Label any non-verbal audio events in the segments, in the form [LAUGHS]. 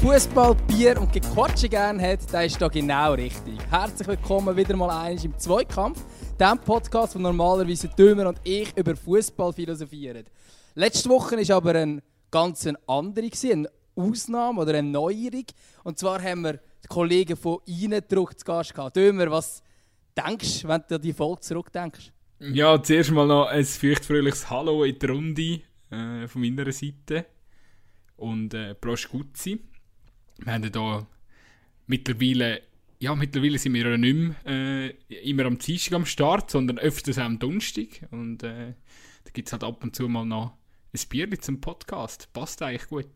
Wer Fußball, Bier und Gequatsche gerne hat, der ist da genau richtig. Herzlich willkommen wieder mal eines im Zweikampf, dem Podcast, wo normalerweise Dömer und ich über Fußball philosophieren. Letzte Woche war aber eine ganz andere, eine Ausnahme oder eine Neuerung. Und zwar haben wir die Kollegen von Eindruck zu Gast gehabt. Dömer, was denkst du, wenn du an die Folge zurückdenkst? Ja, zuerst mal noch ein feuchtfröhliches Hallo in die Runde äh, von meiner Seite und äh, Prost Gutzi. Wir haben hier mittlerweile, ja, mittlerweile sind wir ja nicht mehr äh, immer am Dienstag am Start, sondern öfters am Donnerstag. Und äh, da gibt es halt ab und zu mal noch ein Bier zum Podcast. Passt eigentlich gut.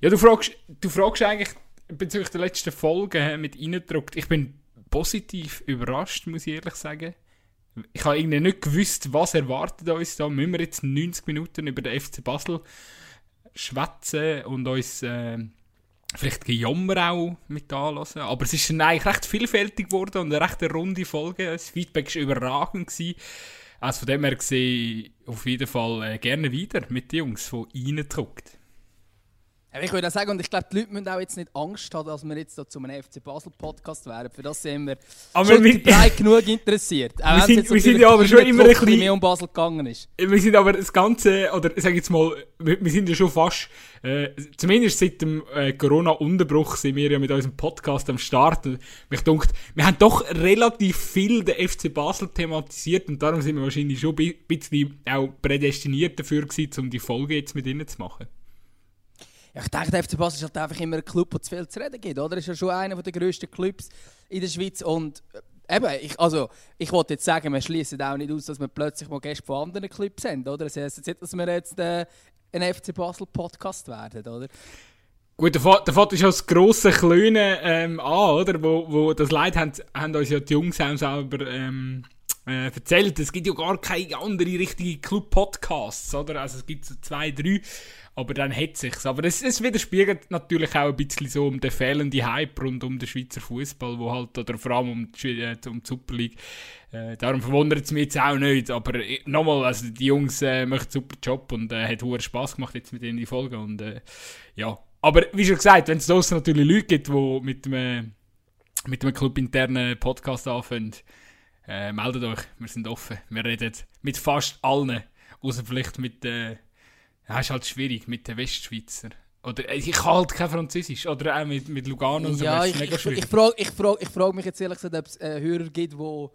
Ja, du fragst, du fragst eigentlich bezüglich der letzten Folge mit reingedruckt. Ich bin positiv überrascht, muss ich ehrlich sagen. Ich habe irgendwie nicht gewusst, was erwartet uns da. Müssen wir jetzt 90 Minuten über den FC Basel schwätzen und uns äh, vielleicht Gejammer auch mit anlassen. Aber es ist eigentlich recht vielfältig geworden und eine recht runde Folge. Das Feedback war überragend. Gewesen. Also von dem her gesehen, auf jeden Fall äh, gerne wieder mit den Jungs von reingedruckt. Ich würde auch sagen, und ich glaube, die Leute müssen auch jetzt nicht Angst haben, dass wir jetzt so zu einem FC Basel Podcast wären. Für das sind wir aber schon wir, breit genug interessiert. Auch wir sind, wir sind ja aber schon immer ein bisschen mehr um Basel gegangen ist. Wir sind aber das Ganze, oder sag jetzt mal, wir, wir sind ja schon fast, äh, zumindest seit dem äh, Corona-Unterbruch sind wir ja mit unserem Podcast am Start. Und mich dunkt, wir haben doch relativ viel den FC Basel thematisiert und darum sind wir wahrscheinlich schon ein bisschen auch prädestiniert dafür gewesen, um die Folge jetzt mit ihnen zu machen. Ich denke, der FC Basel ist halt einfach immer ein Club, der zu viel zu reden gibt, oder? Ist ja schon einer der grössten Clubs in der Schweiz und äh, eben, ich, also, ich wollte jetzt sagen, wir schließen auch nicht aus, dass wir plötzlich mal Gäste von anderen Clubs sind, oder? Das heisst jetzt nicht, dass wir jetzt äh, ein FC Basel Podcast werden, oder? Gut, der Vater ist ja das grosse Kleine ähm, an, oder? Wo, wo das Leid haben, haben uns ja die Jungs selber ähm, äh, erzählt. Es gibt ja gar keine andere richtige Club-Podcasts, oder? Also es gibt so zwei, drei aber dann hat sich's. Aber es, es widerspiegelt natürlich auch ein bisschen so um den fehlenden Hype rund um den Schweizer Fußball, wo halt, oder vor allem um die, äh, um die Super League. Äh, darum verwundert es mich jetzt auch nicht. Aber äh, nochmal, also die Jungs äh, machen einen super Job und äh, hat hohen Spaß gemacht jetzt mit ihnen die Folge. Und äh, ja. Aber wie schon gesagt, wenn es draussen natürlich Leute gibt, die mit einem, mit einem clubinternen Podcast anfangen, äh, meldet euch, wir sind offen. Wir reden mit fast allen, außer vielleicht mit äh, ja, ist halt schwierig mit den Westschweizer. Oder äh, ich kann halt kein Französisch. Oder auch mit, mit Lugano und so. Ja, ich, mega schwierig. ich, ich frage ich frag, ich frag mich jetzt ehrlich gesagt, ob es äh, Hörer gibt, die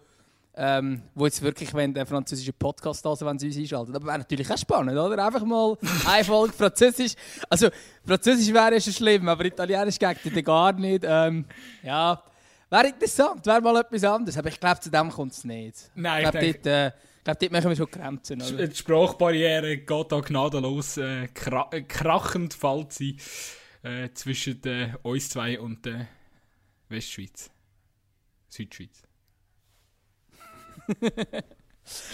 ähm, wo jetzt wirklich wenn der französische Podcast hören, wenn sie uns einschalten. Aber wäre natürlich auch spannend, oder? Einfach mal [LAUGHS] eine Folge Französisch. Also, Französisch wäre ja schon schlimm, aber Italienisch geht dir gar nicht. Ähm, ja, wäre interessant, wäre mal etwas anderes. Aber ich glaube, zu dem kommt es nicht. Nein, ich, glaube, dort, äh, glaube, dort machen wir schon Grenzen. Oder? Die Sprachbarriere geht da gnadenlos äh, kra krachend fällt sie äh, zwischen äh, uns zwei und der Westschweiz. Südschweiz. [LAUGHS]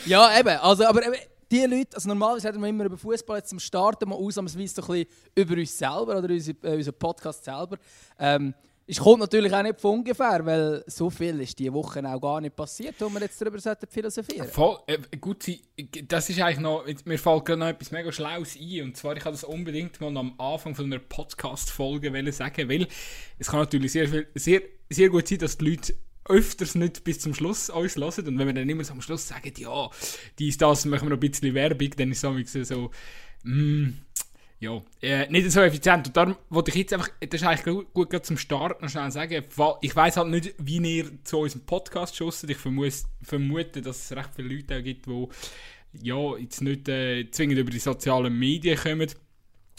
ja, eben. Also, aber eben, die Leute, also normalerweise reden wir immer über Fußball, jetzt zum Starten mal ausnahmsweise so ein bisschen über uns selber oder unseren, äh, unseren Podcast selber. Ähm, es kommt natürlich auch nicht von ungefähr, weil so viel ist diese Woche auch gar nicht passiert, wo wir jetzt darüber philosophieren Voll, äh, gut, das ist eigentlich noch, mir fällt gerade noch etwas mega Schlaues ein, und zwar, ich habe das unbedingt mal am Anfang von einer Podcast-Folge sagen, weil es kann natürlich sehr, sehr, sehr gut sein, dass die Leute öfters nicht bis zum Schluss uns hören. Und wenn wir dann immer so am Schluss sagen, ja, dies, das, machen wir noch ein bisschen Werbung, dann ist es so, mm, ja, äh, nicht so effizient. Und darum wollte ich jetzt einfach, das ist eigentlich gut, gut zum Start noch schnell sagen, ich weiß halt nicht, wie ihr zu unserem Podcast schosset. Ich vermute, vermute, dass es recht viele Leute auch gibt, die ja, jetzt nicht äh, zwingend über die sozialen Medien kommen.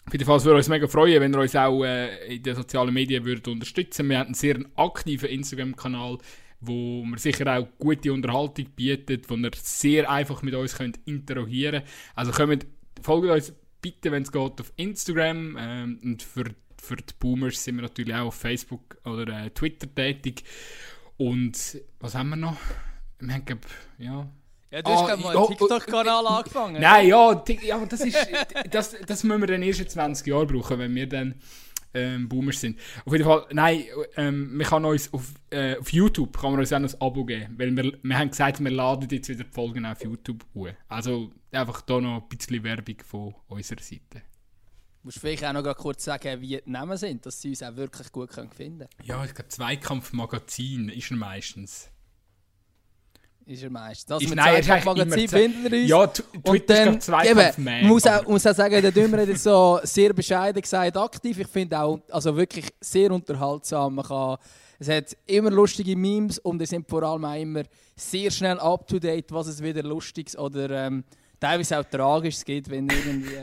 Auf jeden Fall würde uns mega freuen, wenn ihr uns auch äh, in den sozialen Medien würdet unterstützen Wir haben einen sehr aktiven Instagram-Kanal, wo wir sicher auch gute Unterhaltung bietet, wo ihr sehr einfach mit uns könnt interagieren könnt. Also kommt, folgt uns bitte, wenn es geht, auf Instagram. Ähm, und für, für die Boomers sind wir natürlich auch auf Facebook oder äh, Twitter tätig. Und was haben wir noch? Wir haben, ja. Ja, du hast ah, mal einen oh, TikTok-Kanal [LAUGHS] angefangen. Nein, ja, ja das, ist, das, das müssen wir dann erst in 20 Jahren brauchen, wenn wir dann ähm, Boomers sind. Auf jeden Fall, nein, ähm, man kann uns auf, äh, auf YouTube kann man uns auch noch ein Abo geben, weil wir, wir haben gesagt, wir laden jetzt wieder die Folgen auf YouTube hoch. Also einfach da noch ein bisschen Werbung von unserer Seite. Musst du vielleicht auch noch kurz sagen, wie die Namen sind, dass sie uns auch wirklich gut können finden können. Ja, ich glaube, Zweikampfmagazin ist er meistens. Ist er meistens. Das Ist- nein, er ist Magazin finden uns. Ja, Und Twitter ist dann, eben, man muss auch, muss auch sagen, der Dümmer hat jetzt so sehr bescheiden gesagt, aktiv. Ich finde auch, also wirklich sehr unterhaltsam. Man kann, es hat immer lustige Memes und es sind vor allem auch immer sehr schnell up to date, was es wieder Lustiges oder ähm, teilweise auch Tragisches gibt, wenn irgendwie.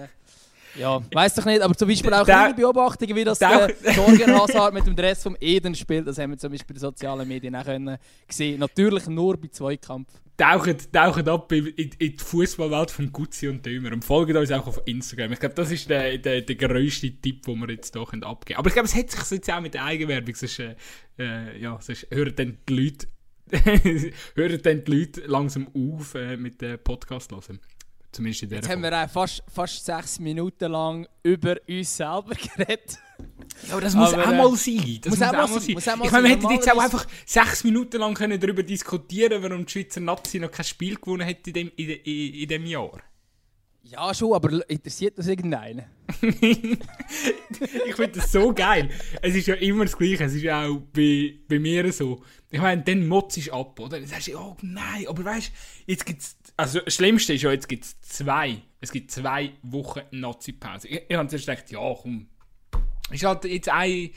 Ja, weiß doch nicht, aber zum Beispiel auch kleine Beobachtungen, wie das der- der Torgen Hazard mit dem Dress vom Eden spielt, das haben wir zum Beispiel in den sozialen Medien auch können sehen. Natürlich nur bei Zweikampf. tauchen, tauchen ab in, in, in die Fußballwelt von Guzzi und Dömer und folgen uns auch auf Instagram. Ich glaube, das ist der, der, der grösste Tipp, den wir jetzt hier abgeben können. Aber ich glaube, es hat sich jetzt auch mit der Eigenwerbung, sonst, äh, äh, ja, sonst hören dann die Leute, [LAUGHS] hören dann die Leute langsam auf äh, mit dem Podcast hören. Zumindest in der Jetzt haben wir auch fast, fast sechs Minuten lang über uns selber [LAUGHS] geredet. Ja, aber das muss Aber, auch äh, mal sein. Das muss auch mal sein, muss auch mal Ich meine, wir sein. hätten jetzt auch einfach sechs Minuten lang können darüber diskutieren warum die Schweizer Nazi noch kein Spiel gewonnen hat in dem, in, in, in dem Jahr. Ja, schon, aber interessiert das irgendeinen? ich finde das so geil. Es ist ja immer das Gleiche. Es ist ja auch bei, bei mir so. Ich meine, dann motzt ich ab, oder? Dann sagst du, oh nein, aber weißt du, jetzt gibt es. Also, das Schlimmste ist ja, jetzt gibt es zwei. Es gibt zwei Wochen Nazi-Pause. Ich, ich habe zuerst gedacht, ja, komm. Ist halt jetzt eine,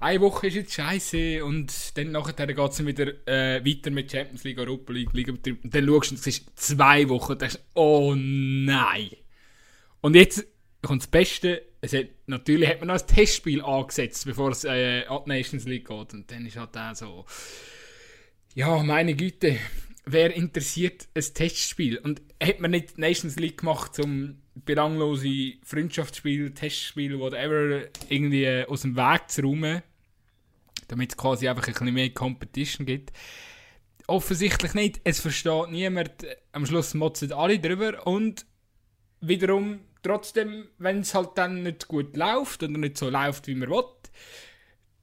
eine Woche ist jetzt scheiße und dann nachher geht es wieder äh, weiter mit Champions League, Europa League, Liga-Betrieb. Und dann schaust du und siehst zwei Wochen und denkst, oh nein. Und jetzt kommt das Beste. Es hat, natürlich hat man noch ein Testspiel angesetzt, bevor es äh, an die Nations League geht. Und dann ist halt auch so, ja, meine Güte, wer interessiert ein Testspiel? Und hat man nicht Nations League gemacht, um belanglose Freundschaftsspiele, Testspiele, whatever, irgendwie äh, aus dem Weg zu räumen, damit es quasi einfach ein bisschen mehr Competition gibt? Offensichtlich nicht. Es versteht niemand. Am Schluss motzen alle drüber und wiederum trotzdem, wenn es halt dann nicht gut läuft oder nicht so läuft, wie man will,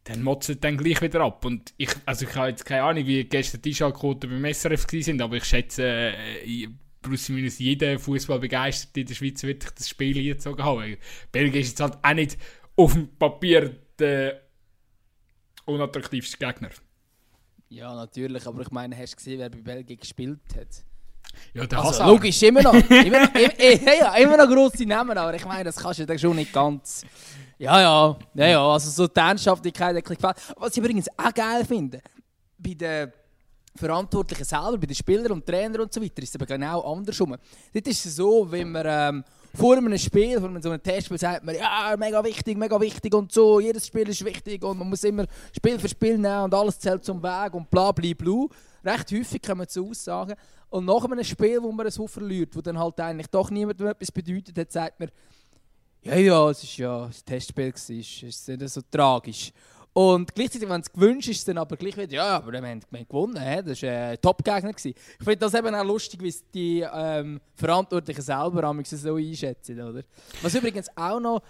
dann motzen dann gleich wieder ab. Und ich, also ich habe jetzt keine Ahnung, wie gestern die Einschaltquoten beim SRF sind, aber ich schätze, äh, plus minus jeder Fußball begeistert in der Schweiz wird sich das Spiel eingezogen haben. Belgien ist jetzt halt auch nicht auf dem Papier der unattraktivste Gegner. Ja, natürlich, aber ich meine, hast du gesehen, wer bei Belgien gespielt hat? Ja, der Also, Hazard. logisch, immer noch. [LAUGHS] Immer noch, immer, ja, ja, immer noch grosse Namen, aber ich meine, das kannst du dann schon nicht ganz. Ja, ja, ja, ja, also so die Ernsthaftigkeit hat gefällt. Was ich übrigens auch geil finde, bei den Verantwortlichen selber, bei den Spielern und Trainern und so ist es aber genau andersrum. Dort ist es so, wenn man ähm, vor einem Spiel, vor einem so einem Testspiel sagt man, ja, mega wichtig, mega wichtig und so, jedes Spiel ist wichtig und man muss immer Spiel für Spiel nehmen und alles zählt zum Weg und bla bla bla. Recht häufig kommen zu Aussagen. Und nach einem Spiel, wo man so verliert, wo dann halt eigentlich doch niemandem etwas bedeutet hat, sagt man, ja, ja, es ist ja ein Testspiel, es ist nicht so tragisch. Und gleichzeitig, wenn es gewünscht ist, dann aber gleich wieder, ja, aber wir haben, wir haben gewonnen, he? das war ein Top-Gegner. gewesen. Ich finde das eben auch lustig, wie die ähm, Verantwortlichen selber so einschätzen, oder? Was übrigens auch noch,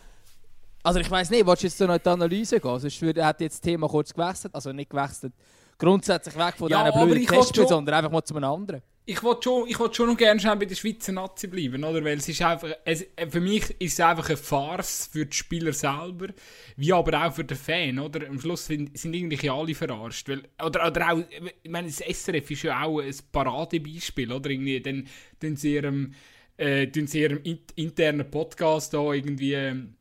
also ich weiß nicht, willst du jetzt so noch in die Analyse gehen? Sonst würde, hat jetzt das Thema kurz gewechselt, also nicht gewechselt, grundsätzlich weg von Ja, diesen blöden Testspielen, sondern einfach mal zu einem anderen. Ich wollte schon, wollt schon noch gerne schnell bei der Schweizer Nazi bleiben, oder? Weil es ist einfach, es, für mich ist es einfach eine Farce für die Spieler selber, wie aber auch für den Fan, oder? Am Schluss sind, sind irgendwie alle verarscht. Weil, oder, oder auch, ich meine, das SRF ist ja auch ein Paradebeispiel, oder? Irgendwie, dann tun sie ihrem, äh, sie ihrem in, internen Podcast da irgendwie, ähm,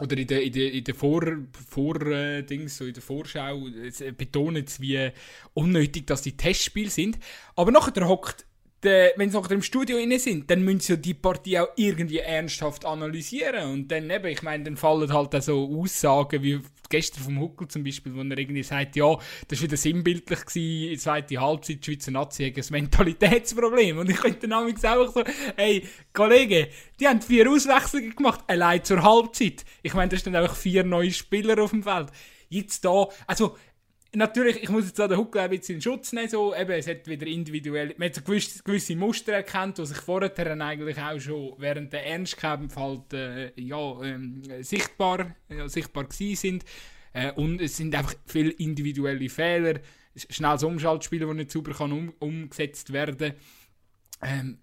oder in der, in der, in der Vor, Vor äh, Dings, so in der Vorschau äh, betonen sie, wie unnötig dass die Testspiele sind. Aber nachher hockt, der- wenn sie nachher im Studio inne sind, dann müssen sie ja die Partie auch irgendwie ernsthaft analysieren. Und dann eben, ich meine, dann fallen halt auch so Aussagen wie gestern vom Huckel zum Beispiel, wo er irgendwie sagt, ja, das war wieder sinnbildlich gewesen, zweiten Halbzeit, die Schweizer Nazi hat ein Mentalitätsproblem. Und ich könnte dann einfach so, hey, Kollege, die haben vier Auswechslungen gemacht, allein zur Halbzeit. Ich meine, da stehen einfach vier neue Spieler auf dem Feld. Jetzt da, also, natürlich, ich muss jetzt an den Huckel ein bisschen in Schutz nehmen, so, eben, es hat wieder individuell, man hat so gewisse, gewisse Muster erkannt, die sich vorher eigentlich auch schon während der Ernstkämpfe halt, äh, ja, ähm, sichtbar, ja, sichtbar gewesen sind. Äh, und es sind einfach viele individuelle Fehler, sch- schnelles Umschaltspiel, das nicht sauber kann um, umgesetzt werden ähm,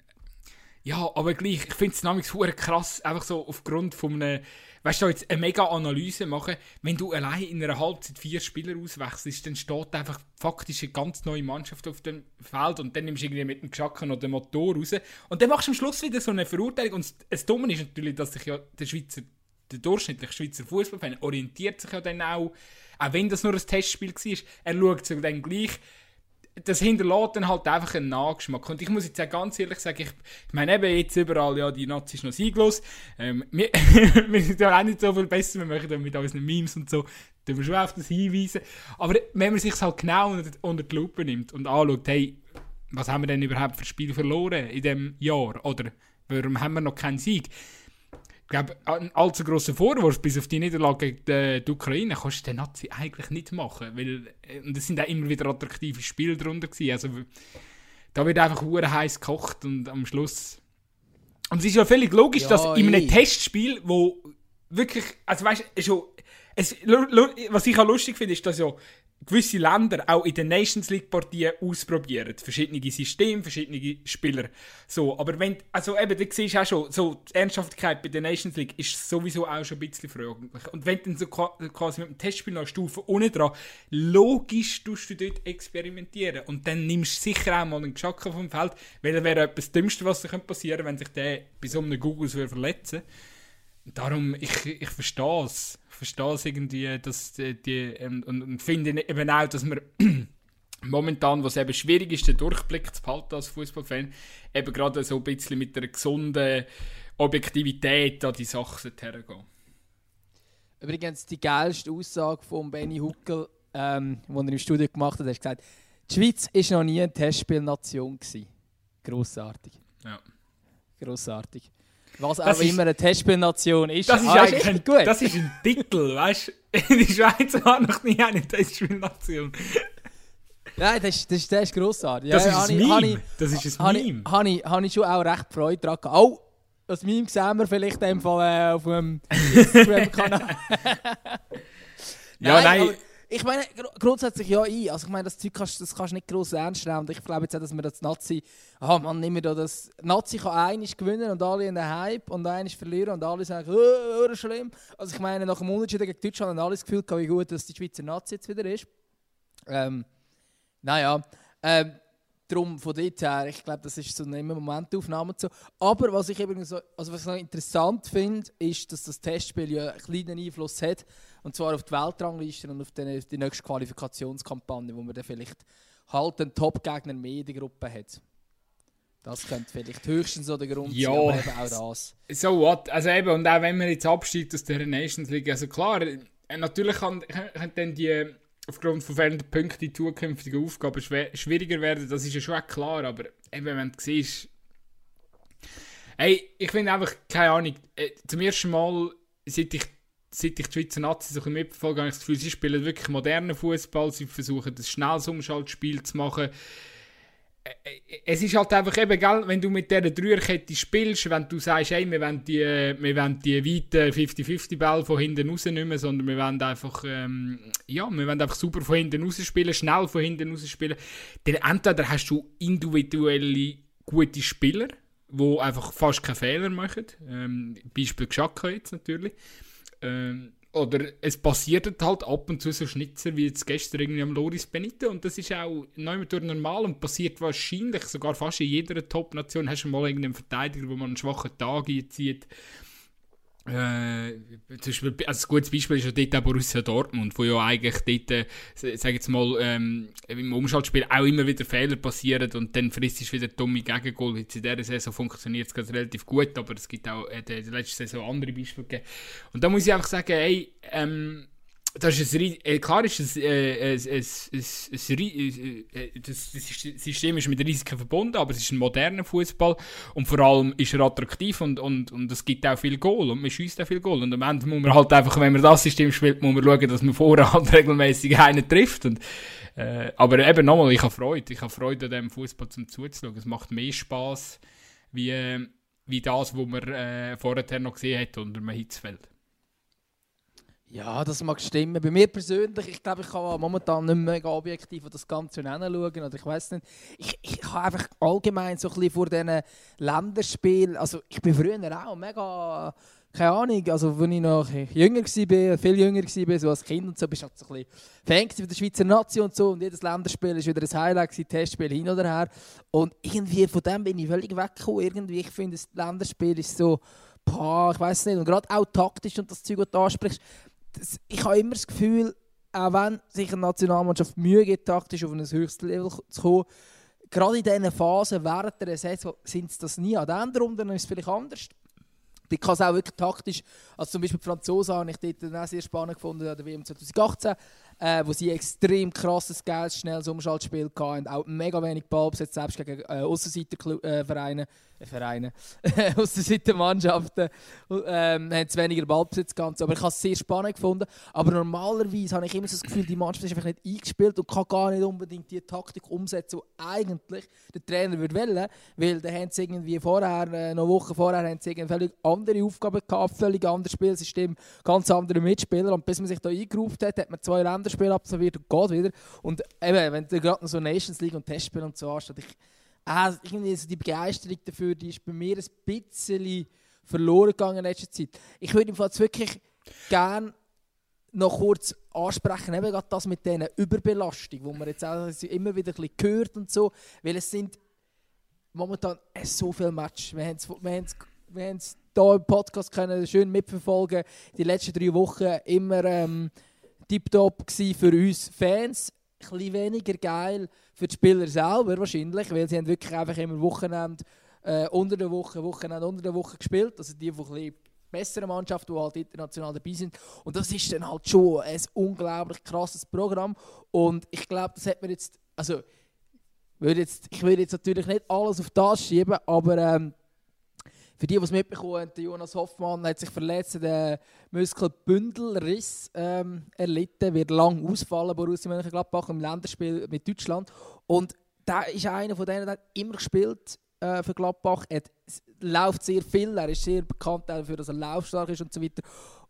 ja, aber gleich, ich finde es hure krass, einfach so aufgrund von einem, weißt du, jetzt eine mega Analyse machen, wenn du allein in einer Halbzeit vier Spieler auswechselst, dann steht einfach faktisch eine ganz neue Mannschaft auf dem Feld und dann nimmst du irgendwie mit dem Geschacken noch den Motor raus. Und dann machst du am Schluss wieder so eine Verurteilung. Und das Dumme ist natürlich, dass sich ja der Schweizer, der durchschnittliche Schweizer Fußballfan orientiert sich ja dann auch, auch wenn das nur ein Testspiel war, er schaut sich dann gleich das hinterlässt dann halt einfach einen Nachgeschmack. Und ich muss jetzt auch ganz ehrlich sagen, ich, ich meine eben jetzt überall, ja, die Nazis noch sieglos. Ähm, [LAUGHS] wir, wir sind ja auch nicht so viel besser, wir dann mit unseren Memes und so, da wir schon auf das hinweisen. Aber wenn man sich halt genau unter, unter die Lupe nimmt und anschaut, hey, was haben wir denn überhaupt für Spiele verloren in diesem Jahr? Oder warum haben wir noch keinen Sieg? Glaube, ein allzu grosser Vorwurf bis auf die Niederlage gegen die Ukraine kannst du den Nazi eigentlich nicht machen. Weil, äh, und es sind auch immer wieder attraktive Spiele darunter gewesen. Also, da wird einfach hure heiß gekocht und am Schluss. Und es ist ja völlig logisch, ja, dass in einem Testspiel, wo wirklich, also weißt du, was ich auch lustig finde, ist, dass ja gewisse Länder auch in den Nations League Partien ausprobieren. Verschiedene Systeme, verschiedene Spieler. So, aber wenn, also eben, du siehst auch schon, so, die Ernsthaftigkeit bei der Nations League ist sowieso auch schon ein bisschen fraglich. Und wenn du dann so quasi mit dem Testspiel noch Stufe ohne dran, logisch tust du dort experimentieren. Und dann nimmst du sicher auch mal einen Geschacker vom Feld, weil das wäre etwas Dümmste, was passieren könnte, wenn sich der bei so einem Google verletzen würde. Darum, ich, ich verstehe es. Ich verstehe es irgendwie, dass die, die ähm, und, und finde eben auch, dass man [CLEARS THROAT] momentan, wo es eben schwierig ist, den Durchblick zu behalten als Fußballfan, eben gerade so ein bisschen mit einer gesunden Objektivität an die Sachen hergehen. Übrigens, die geilste Aussage von Benny Huckel, ähm, die er im Studio gemacht hat, er hat gesagt, die Schweiz war noch nie eine Testspielnation. Grossartig. Ja. Grossartig. Was auch ist, immer eine Testspielnation ist. Das ist ah, eigentlich ein, gut. Das ist ein Titel, weißt du? Die Schweiz hat noch nie eine Testspielnation. Nein, das, das, das ist grossartig. Das ja, ist ein Meme. Ich, das ist ein Meme. Habe ich, ich schon auch recht Freude daran gehabt. Oh, das Meme sehen wir vielleicht in Fall, äh, auf dem Instagram-Kanal. [LAUGHS] ja, nein. nein ich meine, grundsätzlich ja ein. Also ich meine, das Zeug kannst, das kannst du nicht gross ernst nehmen. Und ich glaube jetzt auch, dass wir das Nazi... Ah, man, nimm da das... Nazi kann einiges gewinnen und alle in den Hype und einiges verlieren und alle sagen, oh, oh, schlimm. Also ich meine, nach dem Unentschieden gegen Deutschland haben alle das Gefühl wie gut, dass die Schweizer Nazi jetzt wieder ist. Ähm, naja, ähm, darum von dort her, ich glaube, das ist so eine Momentaufnahme so. Aber was ich eben so, also was ich noch interessant finde, ist, dass das Testspiel ja einen kleinen Einfluss hat und zwar auf die Weltrangliste und auf die, die nächste Qualifikationskampagne, wo man dann vielleicht halt einen Top-Gegner mehr in der Gruppe hat. Das könnte vielleicht höchstens so der Grund ja, sein, aber eben auch das. So what? Also eben, und auch wenn man jetzt absteigt aus der Nations League, also klar, äh, natürlich kann, kann dann die aufgrund von fehlenden Punkten die zukünftige Aufgaben schwieriger werden, das ist ja schon klar, aber eben, wenn du siehst, hey, ich finde einfach, keine Ahnung, äh, zum ersten Mal, seit ich seit ich die Schweizer Nazi so ein mitverfolge, habe ich das Gefühl, sie spielen wirklich modernen Fußball, sie versuchen das schnelles Umschaltspiel zu machen. Es ist halt einfach eben, gell, wenn du mit dieser Dreierkette spielst, wenn du sagst, hey, wir wollen die, wir wollen die weiten 50-50-Ball von hinten rausnehmen, sondern wir wollen einfach, ähm, ja, wir wollen einfach super von hinten raus spielen, schnell von hinten raus spielen, dann entweder hast du individuelle gute Spieler, die einfach fast keine Fehler machen, ähm, Beispiel Geschacka jetzt natürlich, ähm, oder es passiert halt ab und zu so Schnitzer wie jetzt gestern irgendwie am Loris Benito und das ist auch nicht normal und passiert wahrscheinlich sogar fast in jeder Top-Nation. Hast du mal irgendeinen Verteidiger, wo man einen schwachen Tag einzieht äh, Beispiel, also ein gutes Beispiel ist ja dort auch Borussia Dortmund, wo ja eigentlich dort, äh, sag jetzt mal, ähm, im Umschaltspiel auch immer wieder Fehler passieren und dann frisst es wieder dumme Gegengol. Jetzt in dieser Saison funktioniert es relativ gut, aber es gibt auch äh, in der letzten Saison andere Beispiele gegeben. Und da muss ich einfach sagen, ey, ähm, das ist ein, äh, klar ist es, äh, es, es, es, es, äh, das, das System ist mit Risiken verbunden, aber es ist ein moderner Fußball und vor allem ist er attraktiv und, und, und es gibt auch viel Goal und man schießt auch viel Goal und am Ende muss man halt einfach, wenn man das System spielt, muss man schauen, dass man vorher [LAUGHS] halt regelmäßig einen trifft und, äh, aber eben nochmal, ich habe Freude, ich habe Freude an diesem Fußball zum zuzuschauen, es macht mehr Spaß wie, wie das, was man äh, vorher noch gesehen hat unter einem Hitzfeld. Ja, das mag stimmen. Bei mir persönlich, ich glaube, ich kann momentan nicht mehr objektiv das Ganze anschauen. Oder ich weiß nicht. Ich, ich habe einfach allgemein so ein bisschen vor diesen Länderspielen. Also, ich bin früher auch mega keine Ahnung, also als ich noch jünger war, viel jünger war, so als Kind und so, bist du halt so ein bisschen Fan der Schweizer Nation und so und jedes Länderspiel war wieder ein Highlight, Testspiel hin oder her und irgendwie von dem bin ich völlig weggekommen, irgendwie, ich finde, das Länderspiel ist so, boah, ich weiß nicht, und gerade auch taktisch und das Zeug, was du ansprichst, das, ich habe immer das Gefühl, auch wenn sich eine Nationalmannschaft Mühe gibt, taktisch auf ein höchstes Level zu kommen, gerade in diesen Phasen während der Saison sind sie das nie. An den dann ist es vielleicht anders. Ich kann es auch wirklich taktisch, also zum Beispiel die Franzosen habe ich dort auch sehr spannend gefunden, an der WM 2018, äh, wo sie extrem krasses, geiles, schnelles Umschaltspiel hatten, auch mega wenig Ballbesitz, selbst gegen äh, Aussenseitervereine, äh, Vereine, [LAUGHS] Aussenseitermannschaften, ähm, haben weniger Ballbesitz gehabt, aber ich habe es sehr spannend gefunden, aber normalerweise habe ich immer so das Gefühl, die Mannschaft ist einfach nicht eingespielt und kann gar nicht unbedingt die Taktik umsetzen, die eigentlich der Trainer würde wollen, weil da haben sie irgendwie vorher, äh, noch Wochen vorher, haben sie völlig andere Aufgaben gehabt, völlig anderes Spielsystem, ganz andere Mitspieler. Und bis man sich da eingerufen hat, hat man zwei Länder Spiel absolviert und geht wieder. Und eben, wenn du gerade noch so Nations League und Testspiel und so hast, ich, äh, irgendwie so die Begeisterung dafür, die ist bei mir ein bisschen verloren gegangen in letzter Zeit. Ich würde im Fall wirklich gerne noch kurz ansprechen, eben gerade das mit dieser Überbelastung, wo man jetzt auch immer wieder ein bisschen hört und so, weil es sind momentan so viele Matches. Wir haben es wir haben's, wir haben's hier im Podcast können schön mitverfolgen, die letzten drei Wochen immer ähm, tiptop für uns Fans. Ein bisschen weniger geil für die Spieler selber wahrscheinlich, weil sie haben wirklich einfach immer Wochenende äh, unter der Woche, Wochenende unter der Woche gespielt. Also die von ein bessere Mannschaft, die halt international dabei sind. Und das ist dann halt schon ein unglaublich krasses Programm. Und ich glaube, das hat man jetzt, also würde jetzt, ich würde jetzt natürlich nicht alles auf das schieben, aber ähm, für die, die es mitbekommen haben, Jonas Hoffmann hat sich verletzt, den Muskelbündelriss ähm, erlitten, wird lang ausfallen, Borussia Mönchengladbach im Länderspiel mit Deutschland. Und der ist einer von denen, der immer gespielt äh, für Gladbach. Er läuft sehr viel, er ist sehr bekannt dafür, dass er laufstark ist und so weiter.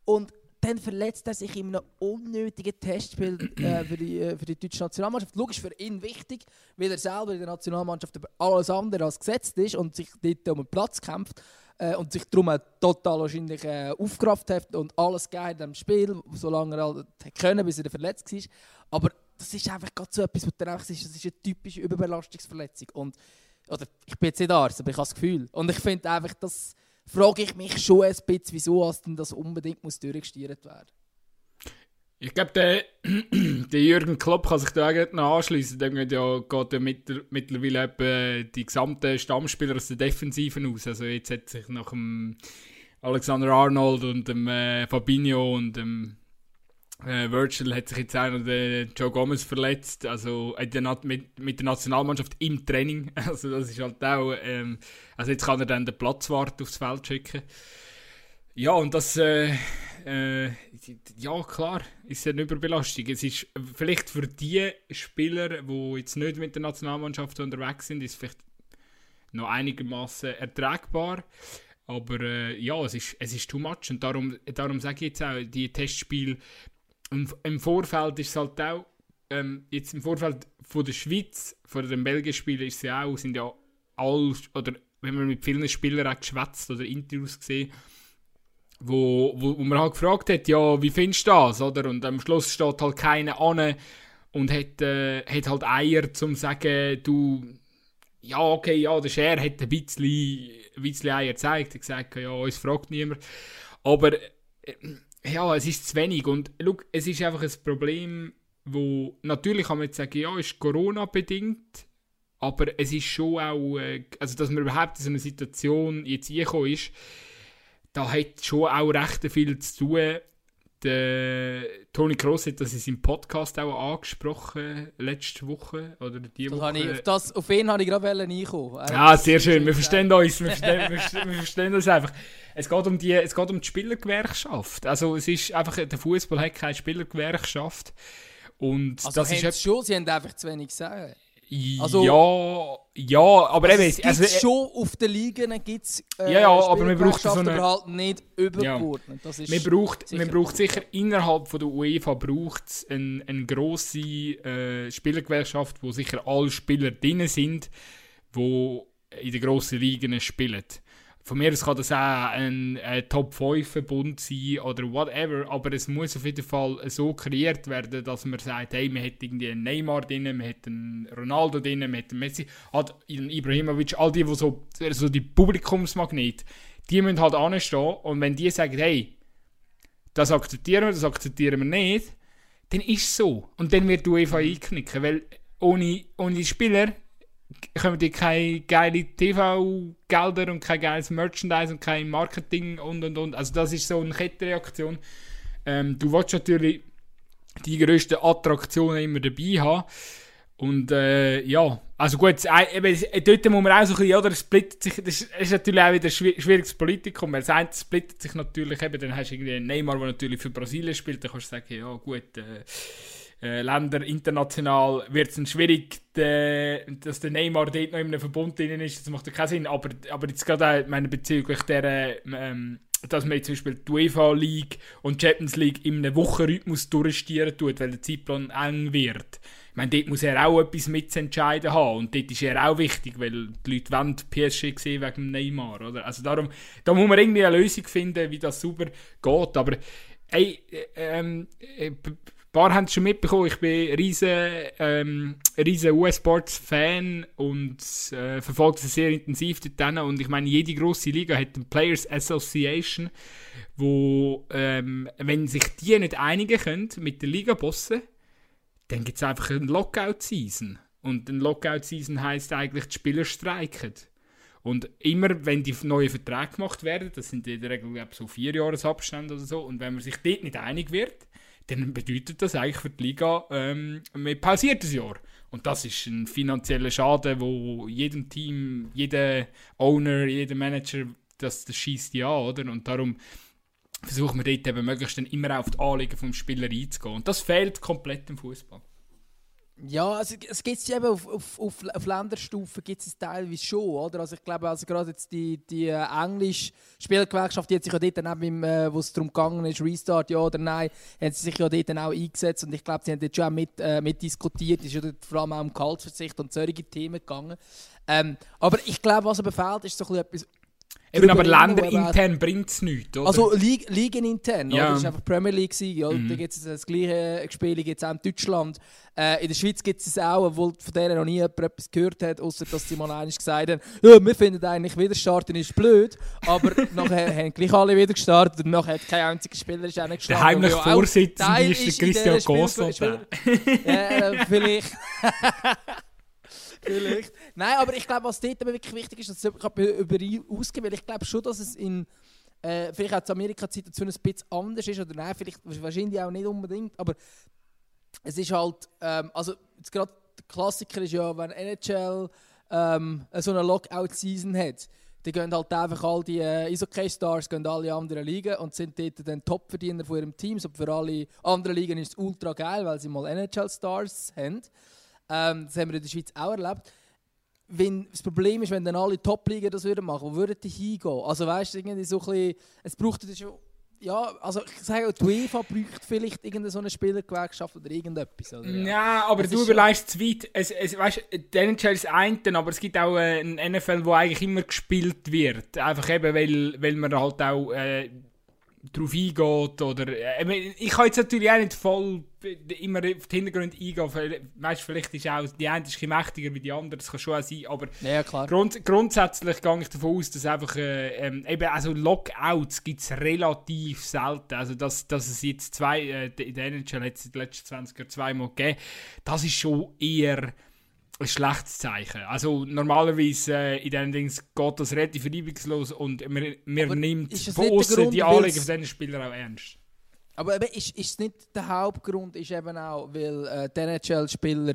Und dann verletzt er sich in einem unnötigen Testspiel äh, [CLEARS THROAT] für, die, äh, für die deutsche Nationalmannschaft. Logisch für ihn wichtig, weil er selber in der Nationalmannschaft alles andere als gesetzt ist und sich dort um den Platz kämpft äh, und sich darum total wahrscheinlich äh, aufgerafft hat und alles gegeben in diesem Spiel, solange er halt können, bis er verletzt war. Aber das ist einfach gerade so etwas, was dann einfach ist, das ist eine typische Überbelastungsverletzung. Und, oder ich bin jetzt nicht Arzt, aber ich habe das Gefühl. Und ich finde einfach, das frage ich mich schon ein bisschen, wieso denn das unbedingt muss durchgestiert werden ich glaube, der, [CLEARS THROAT] der Jürgen Klopp kann sich da noch anschließen. Dem geht ja, geht ja mit, mittlerweile etwa die gesamten Stammspieler aus der Defensiven aus. Also jetzt hat sich nach dem Alexander Arnold und dem äh, Fabinho und dem äh, Virgil hat sich jetzt auch noch der Joe Gomez verletzt. Also der, mit, mit der Nationalmannschaft im Training. [LAUGHS] Also das ist halt auch. Ähm, also jetzt kann er dann den Platzwart aufs Feld schicken. Ja, und das. Äh, äh, ja, klar, ist eine Überbelastung. Es ist vielleicht für die Spieler, die jetzt nicht mit der Nationalmannschaft unterwegs sind, ist vielleicht noch einigermaßen ertragbar. Aber äh, ja, es ist, es ist too much. Und darum, darum sage ich jetzt auch, die Testspiele im, im Vorfeld ist es halt auch, ähm, jetzt im Vorfeld von der Schweiz, von den belgischen Spielen ist ja auch, sind ja alle, oder wenn man mit vielen Spielern auch geschwätzt oder Interviews gesehen, wo, wo, wo man halt gefragt hat, ja, wie findest du das, oder? Und am Schluss steht halt keiner an und hat, äh, hat halt Eier zum sagen, du, ja, okay, ja, der Scher hat ein bisschen, ein bisschen Eier gezeigt, hat gesagt, ja, uns fragt niemand. Aber, äh, ja, es ist zu wenig und, look, es ist einfach ein Problem, wo, natürlich kann man jetzt sagen, ja, ist Corona-bedingt, aber es ist schon auch, äh, also, dass man überhaupt in so eine Situation jetzt reingekommen ist, da hat schon auch recht viel zu tun. Der Toni Kroos hat das in seinem Podcast auch angesprochen, letzte Woche oder die das Woche. Ich, auf, das, auf ihn habe ich gerade reinkommen. Ah, sehr schön. Wir verstehen uns. Wir verstehen, wir, wir verstehen uns einfach. Es geht, um die, es geht um die Spielergewerkschaft. Also es ist einfach, der Fußball hat keine Spielergewerkschaft. Und also das ist schon, sie haben einfach zu wenig gesagt. Also, ja, ja, aber also eben... Es also, schon auf den Ligen gibt es äh, ja, ja, aber man braucht so eine... halt nicht übergeordnet. Ja. Das ist man, braucht, sicher man braucht sicher innerhalb von der UEFA braucht es eine, eine grosse äh, Spielergewerkschaft, wo sicher alle Spieler drin sind, die in den grossen Ligen spielen. Von mir aus kann das auch ein, ein Top 5 Verbund sein oder whatever, aber es muss auf jeden Fall so kreiert werden, dass man sagt, hey, man hat irgendwie einen Neymar drin, man hat einen Ronaldo drin, man hat einen Messi, hat einen Ibrahimovic, all die, die so, so die Publikumsmagnet, die müssen halt anstehen und wenn die sagen, hey, das akzeptieren wir, das akzeptieren wir nicht, dann ist es so. Und dann wird die UEFA einknicken, weil ohne, ohne Spieler kommen die keine geile TV-Gelder und kein geiles Merchandise und kein Marketing und und und. Also das ist so eine Kettenreaktion. Ähm, du willst natürlich die grössten Attraktionen immer dabei haben. Und äh, ja, also gut, äh, eben, dort muss man auch so ein bisschen, oder, es splittet sich, das ist natürlich auch wieder ein schwieriges Politikum, weil das eine splittet sich natürlich eben, dann hast du irgendwie einen Neymar, der natürlich für Brasilien spielt, dann kannst du sagen, ja gut, äh, äh, Länder international wird es schwierig, de, dass der Neymar dort noch in einem Verbund drin ist. Das macht ja keinen Sinn. Aber, aber jetzt gerade meine bezüglich der, ähm, dass man zum Beispiel die UEFA League und Champions League in einem Wochenrhythmus durchstieren tut, weil der Zeitplan eng wird. Ich meine, dort muss er auch etwas mitentscheiden haben. Und dort ist er auch wichtig, weil die Leute wollen PSG sehen wegen Neymar. Oder? Also darum, da muss man irgendwie eine Lösung finden, wie das super geht. Aber ey, äh, ähm, äh, paar haben es schon mitbekommen, ich bin ein riesen, ähm, US-Sports-Fan und äh, verfolge sie sehr intensiv dort Und ich meine, jede grosse Liga hat eine Players Association, wo, ähm, wenn sich die nicht einigen können mit den Ligabossen, dann gibt es einfach eine Lockout-Season. Und eine Lockout-Season heisst eigentlich, die Spieler streiken. Und immer, wenn die neuen Verträge gemacht werden, das sind in der Regel glaube so vier Jahresabstände oder so, und wenn man sich dort nicht einig wird, dann bedeutet das eigentlich für die Liga, ähm, man pausiert ein Jahr. Und das ist ein finanzieller Schaden, wo jedem Team, jeder Owner, jeder Manager, das, das schießt ja, oder? Und darum versuchen wir dort eben möglichst dann immer auf die Anliegen vom Spieler einzugehen. Und das fehlt komplett im Fußball. Ja, also es gibt es eben auf, auf, auf, auf Länderstufe gibt es teilweise schon, oder? Also ich glaube, also gerade jetzt die, die äh, englische Spielgewerkschaft, die hat sich ja dort dann eben, äh, wo es darum gegangen ist, Restart, ja oder nein, haben sie sich ja dort auch eingesetzt und ich glaube, sie haben dort schon auch mit, äh, mit es ist ja vor allem auch um Gehaltsverzicht und solche Themen gegangen. Ähm, aber ich glaube, was aber fehlt, ist so ein bisschen etwas Eben, aber länderintern bringt es nichts, oder? Also Lig Ligenintern, ja. das war einfach Premier League. Ja. Mhm. Da gibt es das gleiche Spiel gibt's auch in Deutschland. Äh, in der Schweiz gibt es es auch, obwohl von denen noch nie jemand etwas gehört hat, außer dass sie mal einmal gesagt haben, ja, wir finden eigentlich, wieder starten ist blöd, aber [LAUGHS] nachher haben gleich alle wieder gestartet und nachher hat kein einziger Spieler ist geschlagen. Der heimliche Vorsitzende ist der Christian Gossel. Ja, vielleicht... [LAUGHS] Vielleicht. Nein, aber ich glaube, was dort wirklich wichtig ist, dass es über ausgeht, weil ich glaube schon, dass es in äh, vielleicht auch in Amerika die Situation ein bisschen anders ist oder nein, vielleicht wahrscheinlich auch nicht unbedingt, aber es ist halt, ähm, also gerade der Klassiker ist ja, wenn NHL ähm, so eine Lockout-Season hat, dann gehen halt einfach all die äh, Eishockey-Stars gehen alle anderen Ligen und sind dort dann Topverdiener von ihrem Team. So für alle anderen Ligen ist es ultra geil, weil sie mal NHL-Stars haben. Ähm, das haben wir in der Schweiz auch erlebt. Wenn, das Problem ist, wenn dann alle Top-Ligen das würden machen, wo würden die hingehen? Also weißt du, irgendwie so ein bisschen, es braucht das schon, ja, also ich sage, die UEFA braucht vielleicht irgendeine so eine Spielergewerkschaft oder irgendetwas. Oder? Ja. ja, aber es du überlegst zu weit. Es, es, weißt, der NHL ist ein, aber es gibt auch äh, einen NFL, wo eigentlich immer gespielt wird. Einfach eben, weil, weil man halt auch äh, darauf eingeht. Oder, äh, ich kann jetzt natürlich auch nicht voll immer auf den Hintergrund eingehen. Weißt, vielleicht ist auch die eine ist mächtiger wie die andere, das kann schon auch sein. Aber ja. Grund, grundsätzlich gehe ich davon aus, dass einfach äh, ähm, eben, also Lockouts gibt es relativ selten. Also, dass, dass es jetzt zwei, äh, in der NHL hat es in den letzten 20 Jahren zweimal gegeben, das ist schon eher ein schlechtes Zeichen. Also normalerweise äh, in diesen Dings geht das relativ reibungslos und man, man nimmt von außen die Anliegen von diesen Spielern auch ernst. Aber eben, ist, ist nicht der Hauptgrund ist eben auch, weil äh, die NHL-Spieler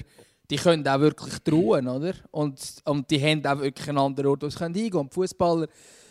die können auch wirklich drohen, oder? Und, und die haben auch wirklich einen anderen Ort, wo sie hingehen können. Und Fußballer,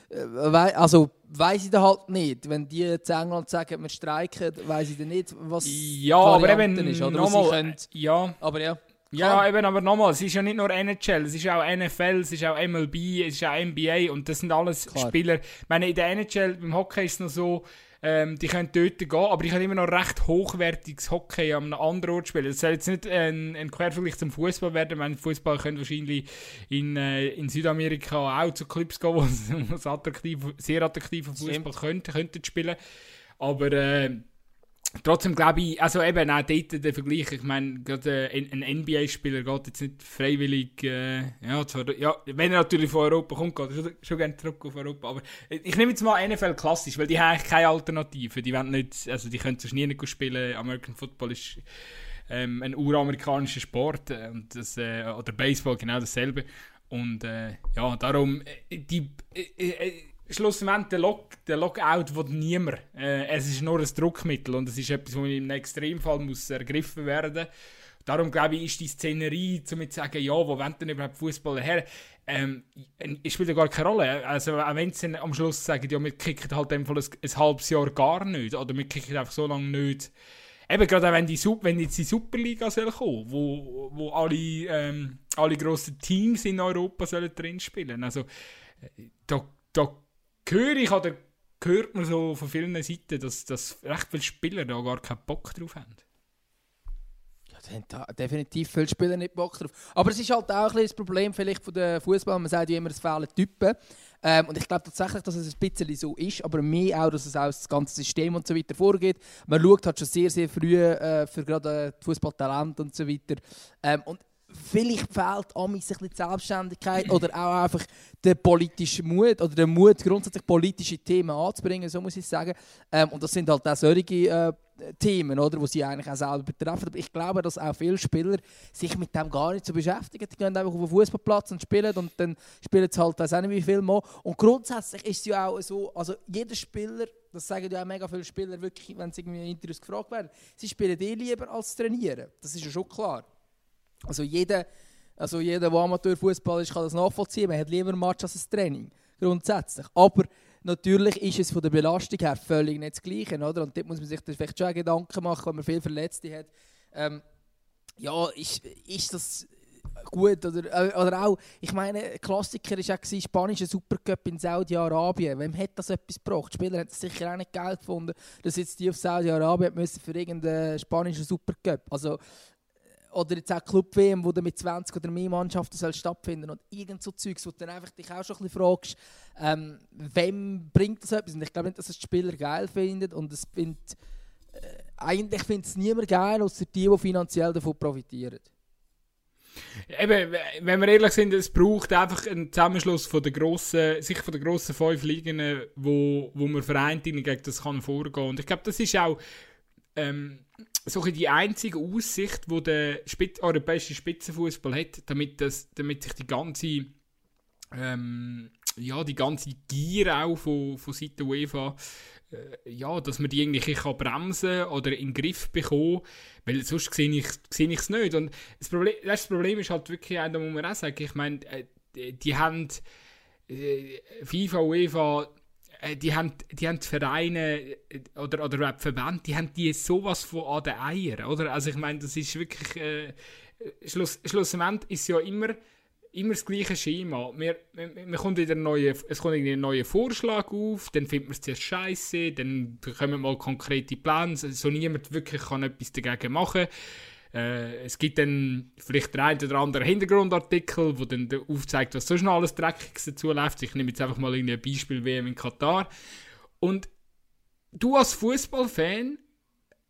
äh, also weiß ich da halt nicht. Wenn die in England sagen, wir streiken, weiß ich dann nicht, was ja, aber eben, ist. Oder nochmal, können, ja. Aber ja. Ja, eben, aber nochmal, es ist ja nicht nur NHL, es ist auch NFL, es ist auch MLB, es ist auch NBA und das sind alles Klar. Spieler. Ich meine, in der NHL, beim Hockey ist es noch so, Ähm, die können dort gehen, aber die können immer noch recht hochwertiges Hockey an einem anderen Ort spielen. Das soll jetzt nicht ein, ein Quervergleich zum Fußball werden. Ich Fußball können wahrscheinlich in, äh, in Südamerika auch zu Clubs gehen, [LAUGHS] wo sie attraktiv, sehr attraktiven Fußball könnten, könnten spielen. Aber äh, Trotzdem glaube ich, also eben auch dort der Vergleich, ich meine, gerade äh, ein NBA-Spieler geht jetzt nicht freiwillig, äh, ja, zwar, ja, wenn er natürlich von Europa kommt, geht er schon, gerne zurück auf Europa, aber ich nehme jetzt mal NFL klassisch, weil die haben eigentlich keine Alternative, die wollen nicht, also die können sonst nie nicht spielen, American Football ist ähm, ein uramerikanischer Sport äh, und das, äh, oder Baseball genau dasselbe und äh, ja, darum, äh, die, äh, schlussendlich der, Lock, der Lockout will niemand. Äh, es ist nur ein Druckmittel und es ist etwas, das im Extremfall muss ergriffen werden Darum glaube ich, ist die Szenerie, um zu sagen, ja, wo wollen denn überhaupt Fußballer her, ähm, spielt ja gar keine Rolle. Also, auch wenn sie am Schluss sagen, ja, wir kicken halt einfach ein, ein halbes Jahr gar nicht oder wir kicken einfach so lange nicht. Eben gerade auch wenn, die, wenn jetzt die Superliga soll kommen, wo, wo alle, ähm, alle grossen Teams in Europa sollen drin spielen. Also, äh, da, da höre ich oder hört man so von vielen Seiten, dass, dass recht viele Spieler da gar keinen Bock drauf haben. Ja, da haben definitiv viele Spieler nicht Bock drauf. Aber es ist halt auch ein das Problem vielleicht von der Fußball. Man sagt ja immer, es fehlen Typen. Ähm, und ich glaube tatsächlich, dass es ein bisschen so ist, aber mehr auch, dass es auch das ganze System und so weiter vorgeht. Man schaut halt schon sehr, sehr früh äh, für gerade Fußballtalent und so weiter. Ähm, und vielleicht fehlt Amis ein bisschen die Selbstständigkeit oder auch einfach der politische Mut oder der Mut, grundsätzlich politische Themen anzubringen, so muss ich sagen. Ähm, und das sind halt auch solche äh, Themen, oder, die sie eigentlich auch selber betreffen. Aber ich glaube, dass auch viele Spieler sich mit dem gar nicht so beschäftigen. Die gehen einfach auf den Fußballplatz und spielen und dann spielen sie halt, weiß auch nicht wie viel mal. Und grundsätzlich ist es ja auch so, also jeder Spieler, das sagen ja auch mega viele Spieler wirklich, wenn sie irgendwie in Interviews gefragt werden, sie spielen eh lieber als trainieren. Das ist ja schon klar. Also jeder, also jeder, der Amateurfußball ist, kann das nachvollziehen. Man hat lieber ein Match als ein Training, grundsätzlich. Aber natürlich ist es von der Belastung her völlig nicht das Gleiche, oder? Und dort muss man sich vielleicht schon Gedanken machen, wenn man viele Verletzte hat. Ähm, ja, ist, ist das gut? Oder, äh, oder auch, ich meine, Klassiker war ja spanischer Supercup in Saudi-Arabien. Wem hat das etwas gebracht? Die Spieler haben sicher auch nicht Geld gefunden, dass jetzt die auf Saudi-Arabien müssen für irgendeinen spanischen Supercup. Also oder jetzt auch Club-WM, wo du mit 20 oder mehr Mannschaften soll stattfinden und irgend so Zeugs, wo du dann einfach dich auch schon ein bisschen fragst, ähm, wem bringt das etwas? Und ich glaube nicht, dass es die Spieler geil finden und es find, äh, eigentlich findet es niemand geil, außer die, die finanziell davon profitieren. Eben, wenn wir ehrlich sind, es braucht einfach einen Zusammenschluss von der grossen, sich von den grossen fünf Ligen, wo, wo man vereint gegen das kann vorgehen. Und ich glaube, das ist auch ähm, so die einzige Aussicht, die der Spitz europäische Spitzenfußball hat, damit, das, damit sich die ganze, ähm, ja, die ganze Gier auch von, von Seiten UEFA, äh, ja, dass man die irgendwie kann bremsen oder in den Griff bekommen, weil sonst sehe ich es nicht. Und das Problem, das Problem ist halt wirklich, da muss man auch sagen, ich meine, äh, die haben äh, FIFA, UEFA die haben, die haben die Vereine äh, oder, oder die Verbände, die haben die sowas von an den Eiern, oder? Also ich meine, das ist wirklich, äh, Schluss, schlussendlich ist ja immer, immer das gleiche Schema. Wir, wir, wir kommt wieder neue, es kommt ein neuer Vorschlag auf, dann findet man es zuerst scheiße, dann kommen mal konkrete Pläne, so niemand wirklich kann etwas dagegen machen. Äh, es gibt dann vielleicht der ein oder andere Hintergrundartikel, wo dann aufzeigt, was so schnell alles Dreckiges dazu läuft. Ich nehme jetzt einfach mal ein Beispiel WM in Katar. Und du als Fußballfan,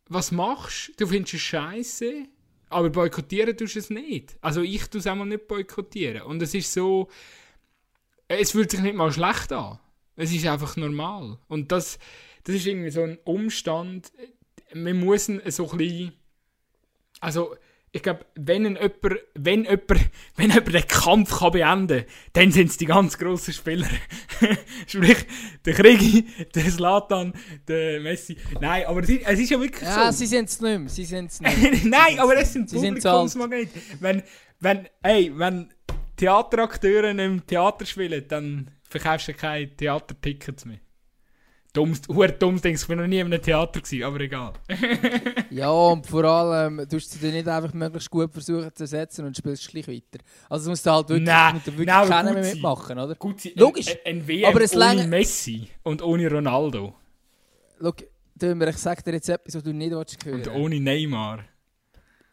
was machst du? Du findest es scheiße, aber boykottieren tust du es nicht. Also ich tue es einmal nicht boykottieren. Und es ist so, es fühlt sich nicht mal schlecht an. Es ist einfach normal. Und das, das ist irgendwie so ein Umstand, muss ihn so ein bisschen also, ich glaube, wenn jemand, wenn, jemand, [LAUGHS] wenn jemand den Kampf kann beenden kann, dann sind es die ganz grossen Spieler. [LAUGHS] Sprich, der Krigi, der Slatan, der Messi. Nein, aber es ist, es ist ja wirklich ja, so. Sie sind es nicht mehr. Sie sind's nicht [LAUGHS] Nein, aber es sind Publikumsmagnete. Wenn, wenn, hey, wenn Theaterakteure im Theater spielen, dann verkaufst du keine Theatertickets mehr dummes, dummes Ding. Ich war noch nie in einem Theater, gewesen, aber egal. [LAUGHS] ja, und vor allem, du hast dir nicht einfach möglichst gut versuchen zu ersetzen und spielst gleich weiter. Also du musst halt wirklich, nein, wirklich nein, mehr mitmachen, oder? Gut, Logisch. Ein, ein WM aber es ohne Messi und ohne Ronaldo. schau, Dömer, ich sag dir jetzt etwas, was du nicht willst hören. Und ohne Neymar.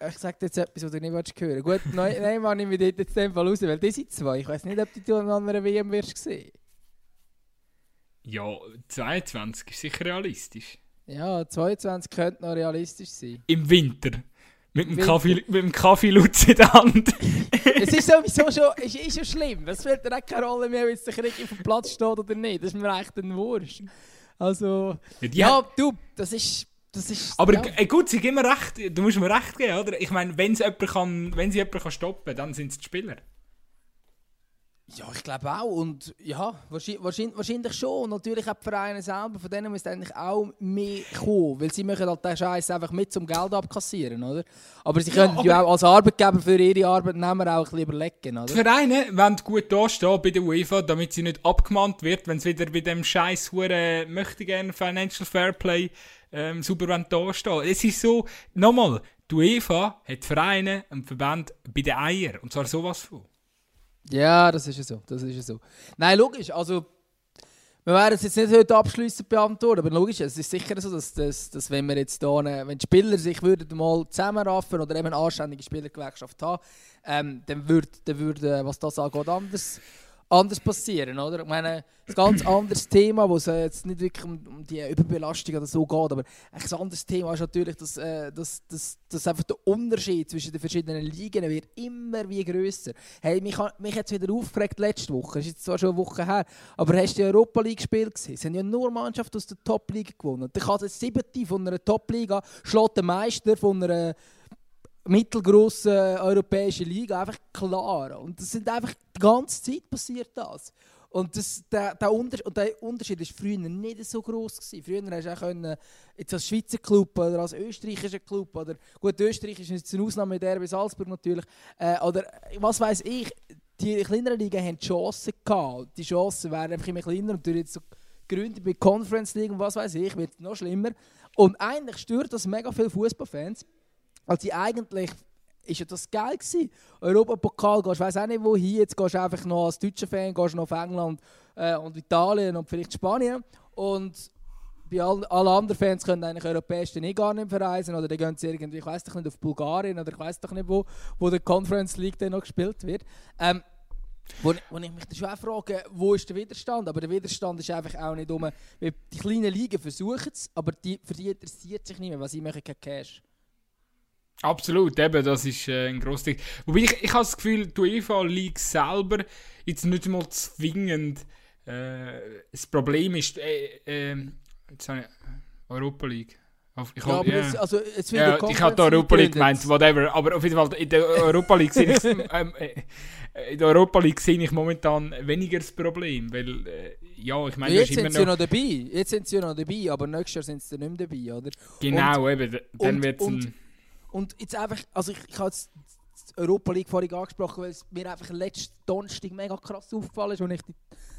Ich sag dir jetzt etwas, was du nicht willst hören. Gut, [LAUGHS] Neymar nehme ich dort jetzt in dem Fall raus, weil die sind zwei. Ich weiß nicht, ob du an einer anderen WM wirst sehen. Ja, 22 ist sicher realistisch. Ja, 22 könnte noch realistisch sein. Im Winter. Mit dem Winter. Kaffee, mit dem Kaffee Lutz in der Hand. es ist sowieso schon, es ist schon schlimm. Es spielt dann keine Rolle mehr, ob jetzt der Krieg auf dem Platz steht oder nicht. Das ist mir echt ein Wurscht. Also, Ja, ja, hat- du, das ist... Das ist aber ja. ey, gut, sie geben mir recht. Du musst mir recht geben, oder? Ich meine, wenn sie jemand kann, wenn sie jemand kann stoppen, dann sind es die Spieler. Ja, ich glaube auch. Und ja, wahrscheinlich, wahrscheinlich, schon. Und natürlich auch die Vereine selber, von denen müsste eigentlich auch mehr kommen. Weil sie machen halt den Scheiß einfach mit zum Geld abkassieren, oder? Aber sie Ja, können ja, aber- auch als Arbeitgeber für ihre Arbeitnehmer auch ein bisschen überlegen, Die oder? Vereine wollen gut dastehen bei der UEFA, damit sie nicht abgemahnt wird, wenn sie wieder bei dem scheiß hure möchte gerne Financial Fairplay ähm, super dastehen. Es ist so, nochmal, die UEFA hat die Vereine und Verband bei den Eiern. Und zwar sowas von. Ja, das ist ja so. Das ist ja so. Nein, logisch. Also, wir werden es jetzt nicht heute abschließend beantworten, aber logisch, es ist sicher so, dass, dass, dass wenn wir jetzt da, wenn die Spieler sich würden mal zusammenraffen oder eben eine anständige Spielergewerkschaft haben, ähm, dann würde, dann würde, was das angeht, anders, anders passieren, oder? Ich meine, ein ganz anderes Thema, wo es äh, jetzt nicht wirklich um, die Überbelastung oder so geht, aber ein anderes Thema ist natürlich, dass, äh, dass, dass, dass einfach der Unterschied zwischen den verschiedenen Ligen wird immer wie grösser. Hey, mich, mich hat es wieder aufgeregt letzte Woche, das ist jetzt zwar schon eine Woche her, aber hast du die Europa League gespielt gesehen? Es haben ja nur Mannschaften aus der Top-Liga gewonnen. Dann kann der siebte von einer Top-Liga schlägt den Meister von einer mittelgroßen europäischen Liga einfach klar. Und das sind einfach die ganze Zeit passiert das. Und, das, der, der, Unter und der Unterschied war früher nicht so groß. Gewesen. Früher hast du auch können, jetzt als Schweizer Club oder als österreichischer Club oder gut, Österreich ist jetzt eine Ausnahme mit RB Salzburg natürlich. Äh, oder was weiß ich, die kleineren Ligen haben Chancen gehabt. Die Chancen wären einfach immer kleiner und durch jetzt so Gründe bei Conference League und was weiß ich, wird noch schlimmer. Und eigentlich stört das mega viele Fußballfans. Also eigentlich ist ja das geil gewesen. Europapokal, gehst weiß auch nicht wohin, jetzt gehst du einfach noch als deutscher Fan, gehst noch auf England äh, und Italien und vielleicht Spanien. Und bei all, alle anderen Fans können eigentlich europäisch eh gar nicht verreisen oder die gehen sie irgendwie, ich weiß doch nicht, auf Bulgarien oder ich weiß doch nicht wo, wo der Conference League dann noch gespielt wird. Ähm, wo, wo ich mich dann schon auch frage, wo ist der Widerstand? Aber der Widerstand ist einfach auch nicht um, die kleinen Ligen versuchen es, aber die, für die interessiert sich niemand, weil sie machen keinen Cash. Absolut, eben, das ist äh, ein grosses Ding. Wobei ich, ich habe das Gefühl, die UEFA League selber jetzt nicht mal zwingend. Äh, das Problem ist, äh, äh, jetzt habe ich Europa League. Auf- Ich hab- ja. es, also, es wird Ja, ich habe die Europa League gemeint, whatever. Aber auf jeden Fall, in der Europa League sehe ich, [LAUGHS] ähm, äh, in der Europa League sehe ich momentan weniger das Problem, weil, äh, ja, ich meine, Ja, das jetzt sind sie noch... noch dabei. Jetzt sind sie noch dabei, aber nächstes Jahr sind sie nicht mehr dabei, oder? Genau, eben, d- dann und- wird es und- jetzt einfach, also ich, ich habe jetzt die Europa League vorhin angesprochen, weil es mir einfach letzten Donnerstag mega krass aufgefallen ist, als ich die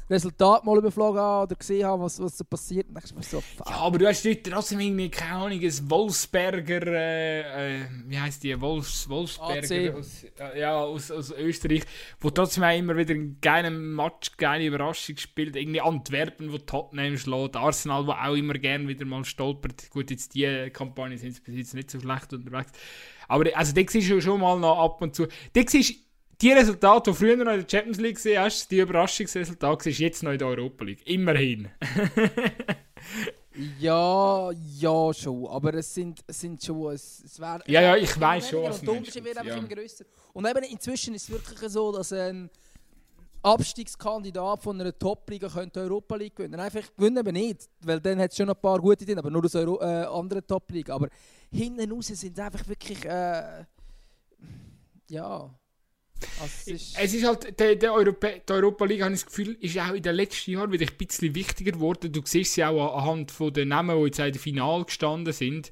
Resultate mal überflogen habe oder gesehen habe, was, was so passiert. Und mir so, fuck. Ja, aber du hast dort trotzdem irgendwie, keine Ahnung, ein Wolfsberger, äh, äh, wie heisst die, Wolfs, Wolfsberger AC. aus, äh, ja, aus, aus Österreich, wo trotzdem auch immer wieder einen geilen Match, geile Überraschung spielt. Irgendwie Antwerpen, wo Tottenham schlägt, Arsenal, wo auch immer gern wieder mal stolpert. Gut, jetzt die Kampagne sind bis jetzt nicht so schlecht unterwegs. Aber also, da siehst du schon mal noch ab und zu. Da siehst die Resultate, die früher noch in der Champions League gesehen hast, die Überraschungsresultate, du jetzt noch in der Europa League. Immerhin. [LAUGHS] Ja, ja schon, aber es sind, es sind schon, es, es wäre... Ja, ja, ich weiss schon, was du wird ja. immer grösser. Und eben inzwischen ist es wirklich so, dass ein Abstiegskandidat von einer Top-Liga könnte Europa League gewinnen. Einfach gewinnen aber nicht, weil dann hat es schon ein paar gute drin, aber nur aus Euro äh, anderen Top-Liga. Aber hinten raus sind es einfach wirklich, äh, ja... Also es ist, Es ist halt, der, der Europa, die Europa League, habe ich das Gefühl, ist auch in den letzten Jahren wieder ein bisschen wichtiger geworden. Du siehst sie auch anhand den Namen, die jetzt auch in der Final gestanden sind.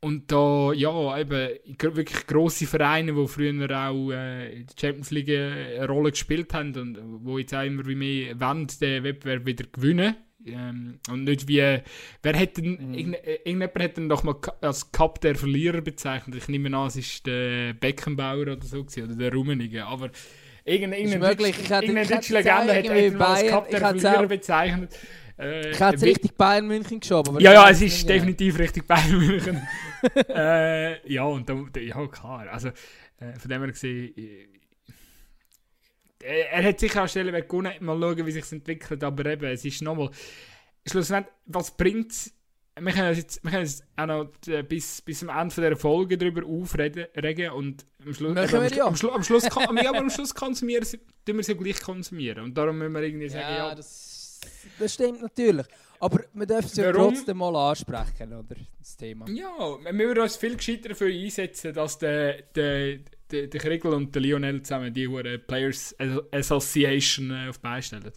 Und da, ja, eben, wirklich grosse Vereine, die früher auch äh, in der Champions League eine Rolle gespielt haben und wo jetzt auch immer wie mehr wollen, den Wettbewerb wieder gewinnen. Ähm, und nicht wie, wer hätte denn, irgend, äh, irgendjemand hat ihn doch mal als Cup der Verlierer bezeichnet. Ich nehme an, es ist der Beckenbauer oder so gewesen, oder der Rummenigge. Aber irgendeine, irgendeine, deutsche- Ich irgendeine deutsche auch Legende hat ihn als Cup der Verlierer bezeichnet. Äh, Ich hätte es wie- richtig Bayern München geschoben. Ja, ja, es ist nicht, definitiv richtig Bayern München. [LAUGHS] äh, ja, und da, ja, klar. Also, äh, von dem her gesehen, äh, er hat sicher auch Stellen gewonnen, mal schauen, wie sich entwickelt, aber eben, es ist nochmal, schlussendlich, was bringt es, wir können uns jetzt, wir können uns auch noch äh, bis, bis am Ende dieser Folge darüber aufregen regen und am Schluss, eben, am, ja. am, Schlu- am Schluss, ja, aber am Schluss konsumieren, sie- tun wir sie gleich konsumieren und darum müssen wir irgendwie sagen, Ja, ja, das, das stimmt natürlich. Aber wir dürfen es ja trotzdem mal ansprechen, oder? Das Thema. Ja, wir würden uns viel gescheiter dafür einsetzen, dass der, der, der Kriegel und der Lionel zusammen die hure Players Association äh, auf die Beine stellen.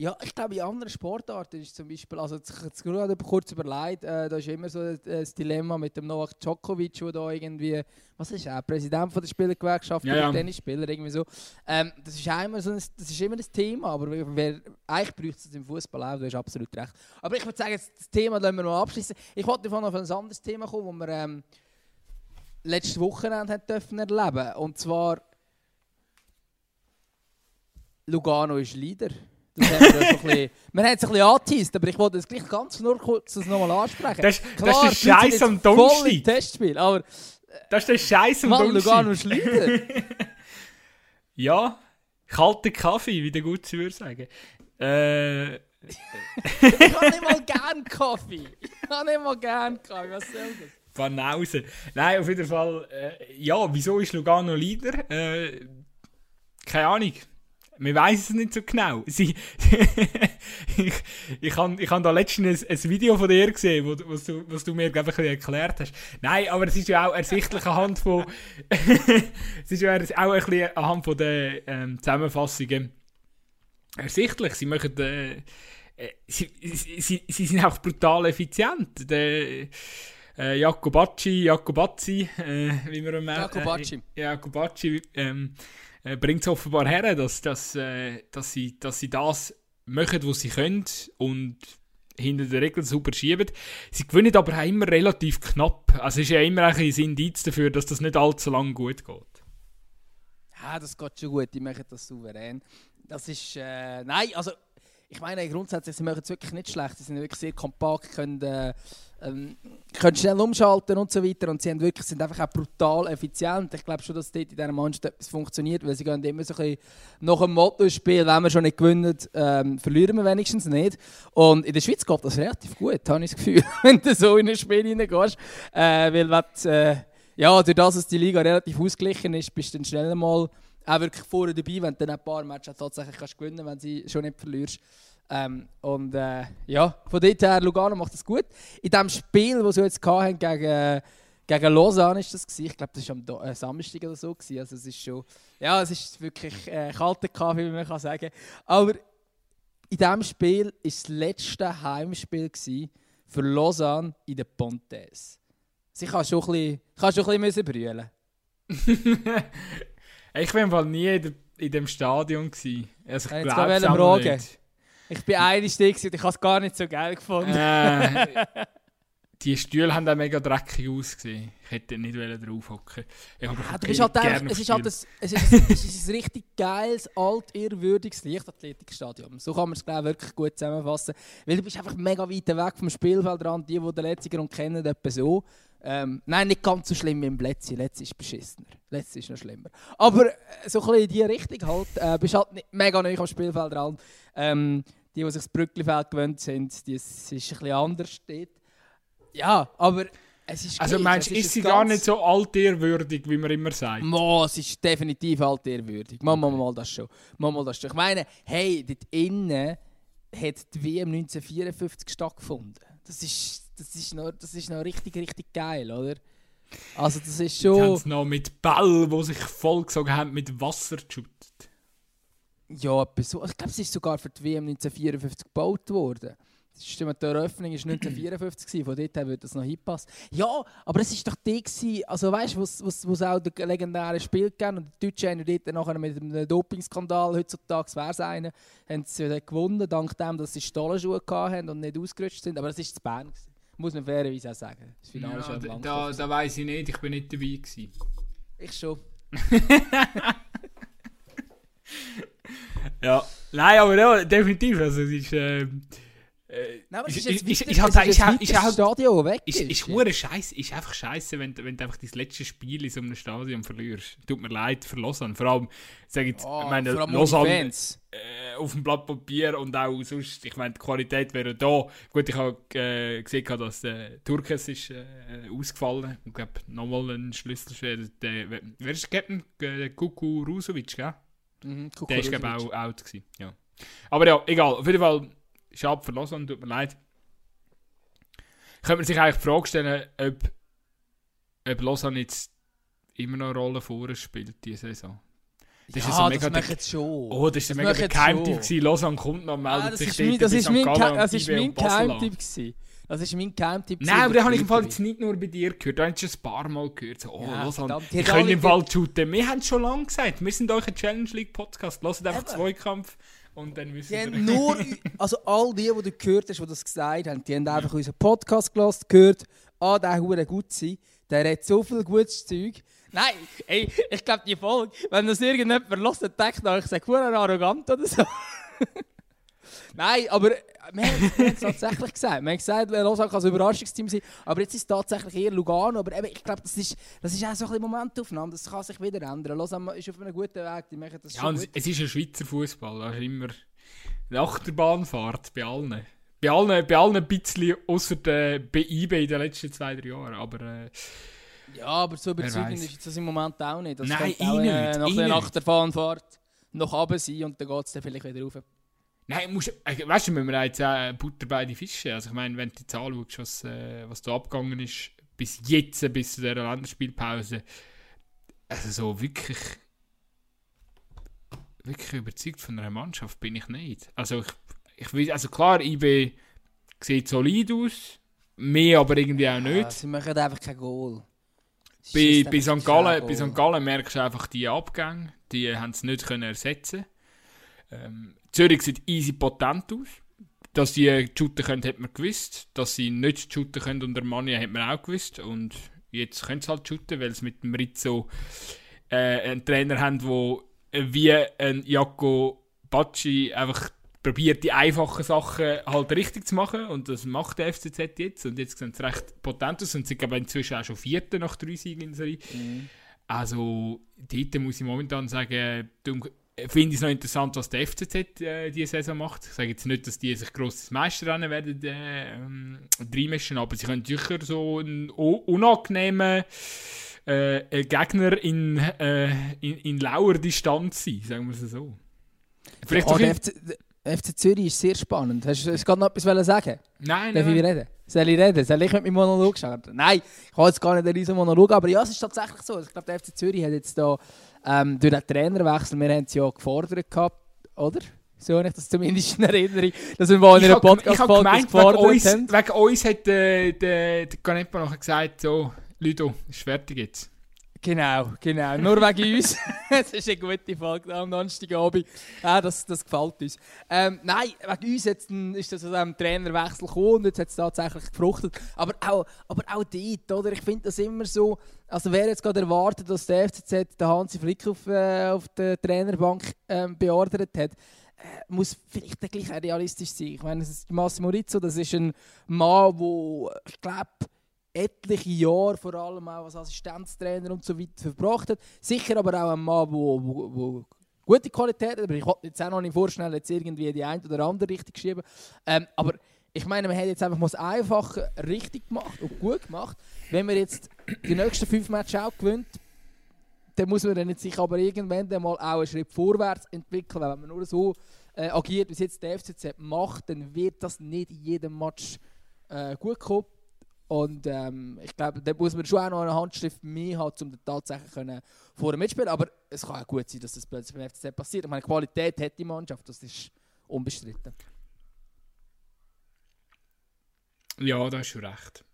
Ja, ich glaube, in anderen Sportarten ist zum Beispiel, also ich habe kurz überlegt, äh, da ist immer so das, Dilemma mit dem Novak Djokovic, der da irgendwie, was ist er, Präsident von der Spielergewerkschaft Ja, ja. Tennisspieler, irgendwie so. Ähm, das, ist immer so ein, das ist immer ein Thema, aber wer, eigentlich bräuchte es im Fußball auch, du hast absolut recht. Aber ich würde sagen, das Thema lassen wir mal abschließen. Ich wollte davon auf ein anderes Thema kommen, das wir ähm, letztes Wochenende dürfen erleben und zwar Lugano ist Leader. Das haben wir, so ein bisschen, [LAUGHS] wir haben es ein bisschen angeteased, aber ich wollte es gleich ganz nur kurz das nochmal ansprechen. Das, das Klar, ist die der Scheiß am Donnerstag. Testspiel, aber Das ist der Scheiß am Mann, Lugano Donnerstag. ist Leader. [LAUGHS] Ja, kalter Kaffee, wie der Gutzi würde sagen. Äh, [LAUGHS] ich habe nicht mal gern Kaffee. Ich habe nicht mal gern Kaffee, was soll das? Banause. Nein, auf jeden Fall, äh, ja, wieso ist Lugano Leader? Äh, keine Ahnung. Wir wissen es nicht so genau. [LAUGHS] Sie, ich ich habe ich hab da letztens ein, ein Video von dir gesehen, wo, was, du, was du mir, glaube ich, erklärt hast. Nein, aber es ist ja auch ersichtlich anhand von... [LAUGHS] es ist ja auch ein bisschen anhand von den ähm, Zusammenfassungen ersichtlich. Sie machen... Äh, äh, sie, sie, sie sind auch brutal effizient. Der, äh, Jacobacci, Jacobazzi, äh, wie wir ihn äh, Jacobacci. Jacobacci ähm, äh, bringt es offenbar her, dass, dass, äh, dass, sie, dass sie das machen, was sie können und hinter der Regel super schieben. Sie gewinnen aber auch immer relativ knapp. Also es ist ja immer ein Indiz dafür, dass das nicht allzu lang gut geht. Ja, das geht schon gut, die machen das souverän. Das ist, äh, nein, also ich meine grundsätzlich, sie machen es wirklich nicht schlecht. Sie sind wirklich sehr kompakt, können, äh, ähm, können schnell umschalten und so weiter. Und sie haben wirklich, sind einfach auch brutal effizient. Ich glaube schon, dass dort in dieser Mannschaft etwas funktioniert, weil sie gehen immer so ein bisschen nach dem Motto spielen, wenn wir schon nicht gewinnen, ähm, verlieren wir wenigstens nicht. Und in der Schweiz geht das relativ gut, habe ich das Gefühl, [LAUGHS] wenn du so in ein Spiel reingehst. Äh, weil wenn äh, ja, durch das, dass die Liga relativ ausgeglichen ist, bist du dann schnell mal auch wirklich vorne dabei, wenn du dann ein paar Matches tatsächlich kannst gewinnen wenn sie schon nicht verlierst. Ähm, und äh, ja, von dort her, Lugano macht das gut. In dem Spiel, das sie jetzt hatten gegen, gegen Lausanne, ist das gewesen. ich glaube, das war am Do äh, Samstag oder so. Gewesen. Also es ist schon, ja, es ist wirklich äh, kalter Kaffee, wie man kann sagen. Aber in diesem Spiel war das letzte Heimspiel für Lausanne in den Pontes. Sie kann schon ein bisschen, kann schon ein bisschen brüllen. [LAUGHS] ich war im Fall nie in, de, in dem Stadion. Gewesen. Also ich Jetzt glaube es fragen. nicht. Ich bin gewesen und ich habe es gar nicht so geil gefunden. Äh, die Stühle haben auch mega dreckig ausgesehen. Ich hätte nicht drauf hocken. Ja, du bist halt einfach, es ist halt ein, es ist, es ist ein richtig geiles, altehrwürdiges Leichtathletikstadion. So kann man es glaube ich, wirklich gut zusammenfassen. Weil du bist einfach mega weit weg vom Spielfeldrand. Die, die den Letzigrund kennen, etwa so. Ähm, nein, nicht ganz so schlimm wie im Letzi. Letzi ist beschissener. Letzi ist noch schlimmer. Aber äh, so ein bisschen in die Richtung halt. Äh, bist halt nicht mega neu am Spielfeldrand. Ähm, die, die sich das Brücklifeld gewöhnt sind, die, es ist ein bisschen anders dort. Ja, aber es ist Also meinst du, ist ein sie gar nicht so altehrwürdig, wie man immer sagt? Mo, es ist definitiv halt ehrwürdig. Mal, mal, mal das schon. Mal, mal das schon. Ich meine, hey, dort innen hat die WM 1954 stattgefunden. Das ist, das ist, noch, das ist noch richtig, richtig geil, oder? Also das ist Jetzt haben schon... noch mit Bällen, die sich vollgesogen haben, mit Wasser geschüttet. Ja, so. Ich glaube, es ist sogar für die WM 1954 gebaut worden. Das stimmt, die Eröffnung war 1954, gewesen, von dort her würde das noch hinpassen. Ja, aber es war doch die, gewesen, also weißt du, wo es auch das legendäre Spiel gegeben und die Deutschen haben ja dort nachher mit einem Dopingskandal, heutzutage wäre es einer, haben sie gewonnen, dank dem, dass sie Stollenschuhe hatten und nicht ausgerutscht sind. Aber es war zu Bern. Gewesen. Muss man fairerweise auch sagen. Das Finale ist Ja, im da, da, da weiß ich nicht, ich bin nicht dabei gewesen. Ich schon. [LAUGHS] Ja, Nein, aber ja, definitiv. Also, es ist. Äh, Nein, aber es ist- ist, jetzt ist- weiter- ist halt- ist halt- ist halt- Stadion weg ist, ist hure scheiße, ist einfach scheiße, wenn, du- wenn du einfach dein letztes Spiel in so einem Stadion verlierst. Tut mir leid für Lausanne. Vor allem, sag ich jetzt, Oh, ich meine, Lausanne äh, auf dem Blatt Papier und auch sonst, ich meine, die Qualität wäre da. Gut, ich habe äh, gesehen, dass äh, Turkes ist äh, ausgefallen. Ich glaube, nochmal ein Schlüssel. Der, wer wer ist der Captain? Äh, Kuku Rusovic, gell? Mhm, Der ist, glaube ich, auch out gewesen. Ja. Aber ja, egal. Auf jeden Fall, schade für Lausanne, tut mir leid. Könnte man sich eigentlich die Frage stellen, ob, ob Lausanne jetzt immer noch eine Rolle vor uns spielt, diese Saison. Das ist ja, so das mega machen sie schon. Oh, das ist Das mega der Geheimtipp gewesen. Lausanne kommt noch, meldet Ah, das sich ist mein, das ist St. mein, und das ist mein und. Geheimtipp gewesen. Das ist mein Geheimtipp Nein, aber den habe ich im Fall jetzt nicht nur bei dir gehört, da habe ich schon ein paar Mal gehört. So, oh, Ja, Lausanne, die können im Fall shooten. Wir haben es schon lange gesagt, wir sind euch ein Challenge League Podcast. Hört einfach. Zweikampf und dann wissen Die haben nur, also all die, die du gehört hast, die das gesagt haben, die haben einfach unseren Podcast gehört, gehört, ah, der hure gut sein, der hat so viel gutes Zeug. Nein, ey, ich glaube, die Folge, wenn das irgendjemand dann denkt er, ich sage arrogant oder so. [LAUGHS] Nein, aber wir haben wir haben es tatsächlich gesagt. Wir haben gesagt, Lausanne kann ein Überraschungsteam sein, aber jetzt ist es tatsächlich eher Lugano. Aber eben, ich glaube, das ist, das ist auch so ein bisschen Momentaufnahme, das kann sich wieder ändern. Lausanne ist auf einem guten Weg, die machen das Ja, schon es ist ein Schweizer Fußball, da ist immer eine Achterbahnfahrt bei allen. Bei allen, bei allen ein bisschen, außer der bei IB in den letzten zwei, drei Jahren. Aber äh, Ja, aber so überzeugend ist das im Moment auch nicht. Das Nein, auch, ich äh, nicht, nach ich der. Achterbahnfahrt noch runter sein und dann geht es dann vielleicht wieder rauf. Nein, musst, äh, weißt du, müssen wir jetzt auch Butter bei die Fische. Also ich meine, wenn du jetzt anschaust, was, äh, was da abgegangen ist, bis jetzt, bis zu dieser Länderspielpause, also so wirklich, wirklich überzeugt von einer Mannschaft bin ich nicht. Also ich, ich also klar, IB sieht solid aus, mehr aber irgendwie auch nicht. Ja, sie machen einfach kein Goal. Bei, bei, St. Gallen, bei. St. Gallen merkst du einfach die Abgänge, die haben es nicht können ersetzen ähm, Zürich sieht easy potent aus. Dass sie shooten können, hat man gewusst. Dass sie nicht shooten können unter Mania, hat man auch gewusst. Und jetzt können sie halt shooten, weil sie mit dem Rizzo äh, einen Trainer haben, der wie ein Jaco Bacci einfach probiert, die einfachen Sachen halt richtig zu machen. Und das macht der FCZ jetzt. Und jetzt sehen sie recht potent aus. Und sie glaube inzwischen auch schon Vierter nach drei Siegen in Serie. Mhm. Also, dort muss ich momentan sagen, finde ich es noch interessant, was der FCZ äh, diese Saison macht. Ich sage jetzt nicht, dass die sich grosses Meisterrennen werden äh, ähm, reinmischen, aber sie können sicher so einen unangenehmen äh, äh, Gegner in, äh, in, in lauer Distanz sein, sagen wir es so. Vielleicht Oh, doch der FC, der FC Zürich ist sehr spannend. Hast du gerade noch etwas sagen? Nein, Darf ich nein. reden? Soll ich reden? Soll ich mit meinem Monolog starten? Nein, ich habe jetzt gar nicht einen riesen Monolog, aber ja, es ist tatsächlich so. Ich glaube, der FC Zürich hat jetzt da ähm, durch den Trainerwechsel, wir haben es ja gefordert gehabt, oder? So habe ich das zumindest in Erinnerung, dass wir mal in einer Podcast-Folge gemeint, wegen gefordert uns, haben. wegen uns hat der, der, der Canepa nachher gesagt, so, Ludo, ist fertig jetzt. Genau, genau. Nur wegen uns. [LAUGHS] Es ist eine gute Folge am Donnerstagabend. Ja, das, das gefällt uns. Ähm, nein, wegen uns jetzt, ein- ist das aus einem Trainerwechsel gekommen und jetzt hat es tatsächlich gefruchtet. Aber auch, aber auch dort, oder? Ich finde das immer so, also wer jetzt gerade erwartet, dass der FCZ den Hansi Flick auf, äh, auf der Trainerbank ähm, beordert hat, äh, muss vielleicht gleich realistisch sein. Ich meine, es ist Massimo Rizzo, das ist ein Mann, der, ich glaube, etliche Jahre vor allem auch als Assistenztrainer und so weiter verbracht hat. Sicher aber auch ein Mann, wo, wo, wo gute Qualität hat, aber ich wollte jetzt auch noch nicht vorschnell jetzt irgendwie die eine oder andere richtig schieben. Ähm, aber ich meine, man hat jetzt einfach mal das Einfache richtig gemacht und gut gemacht. Wenn man jetzt die nächsten fünf Matches auch gewinnt, dann muss man dann sich aber irgendwann dann mal auch einen Schritt vorwärts entwickeln. Wenn man nur so äh, agiert, wie es jetzt der FCZ macht, dann wird das nicht in jedem Match äh, gut kommen. Und ähm, ich glaube, da muss man schon auch noch eine Handschrift mehr haben, um dann tatsächlich können vorne mitspielen. Aber es kann auch gut sein, dass das plötzlich beim FCZ passiert. Ich meine, Qualität hat die Mannschaft, das ist unbestritten. Ja, da hast du recht.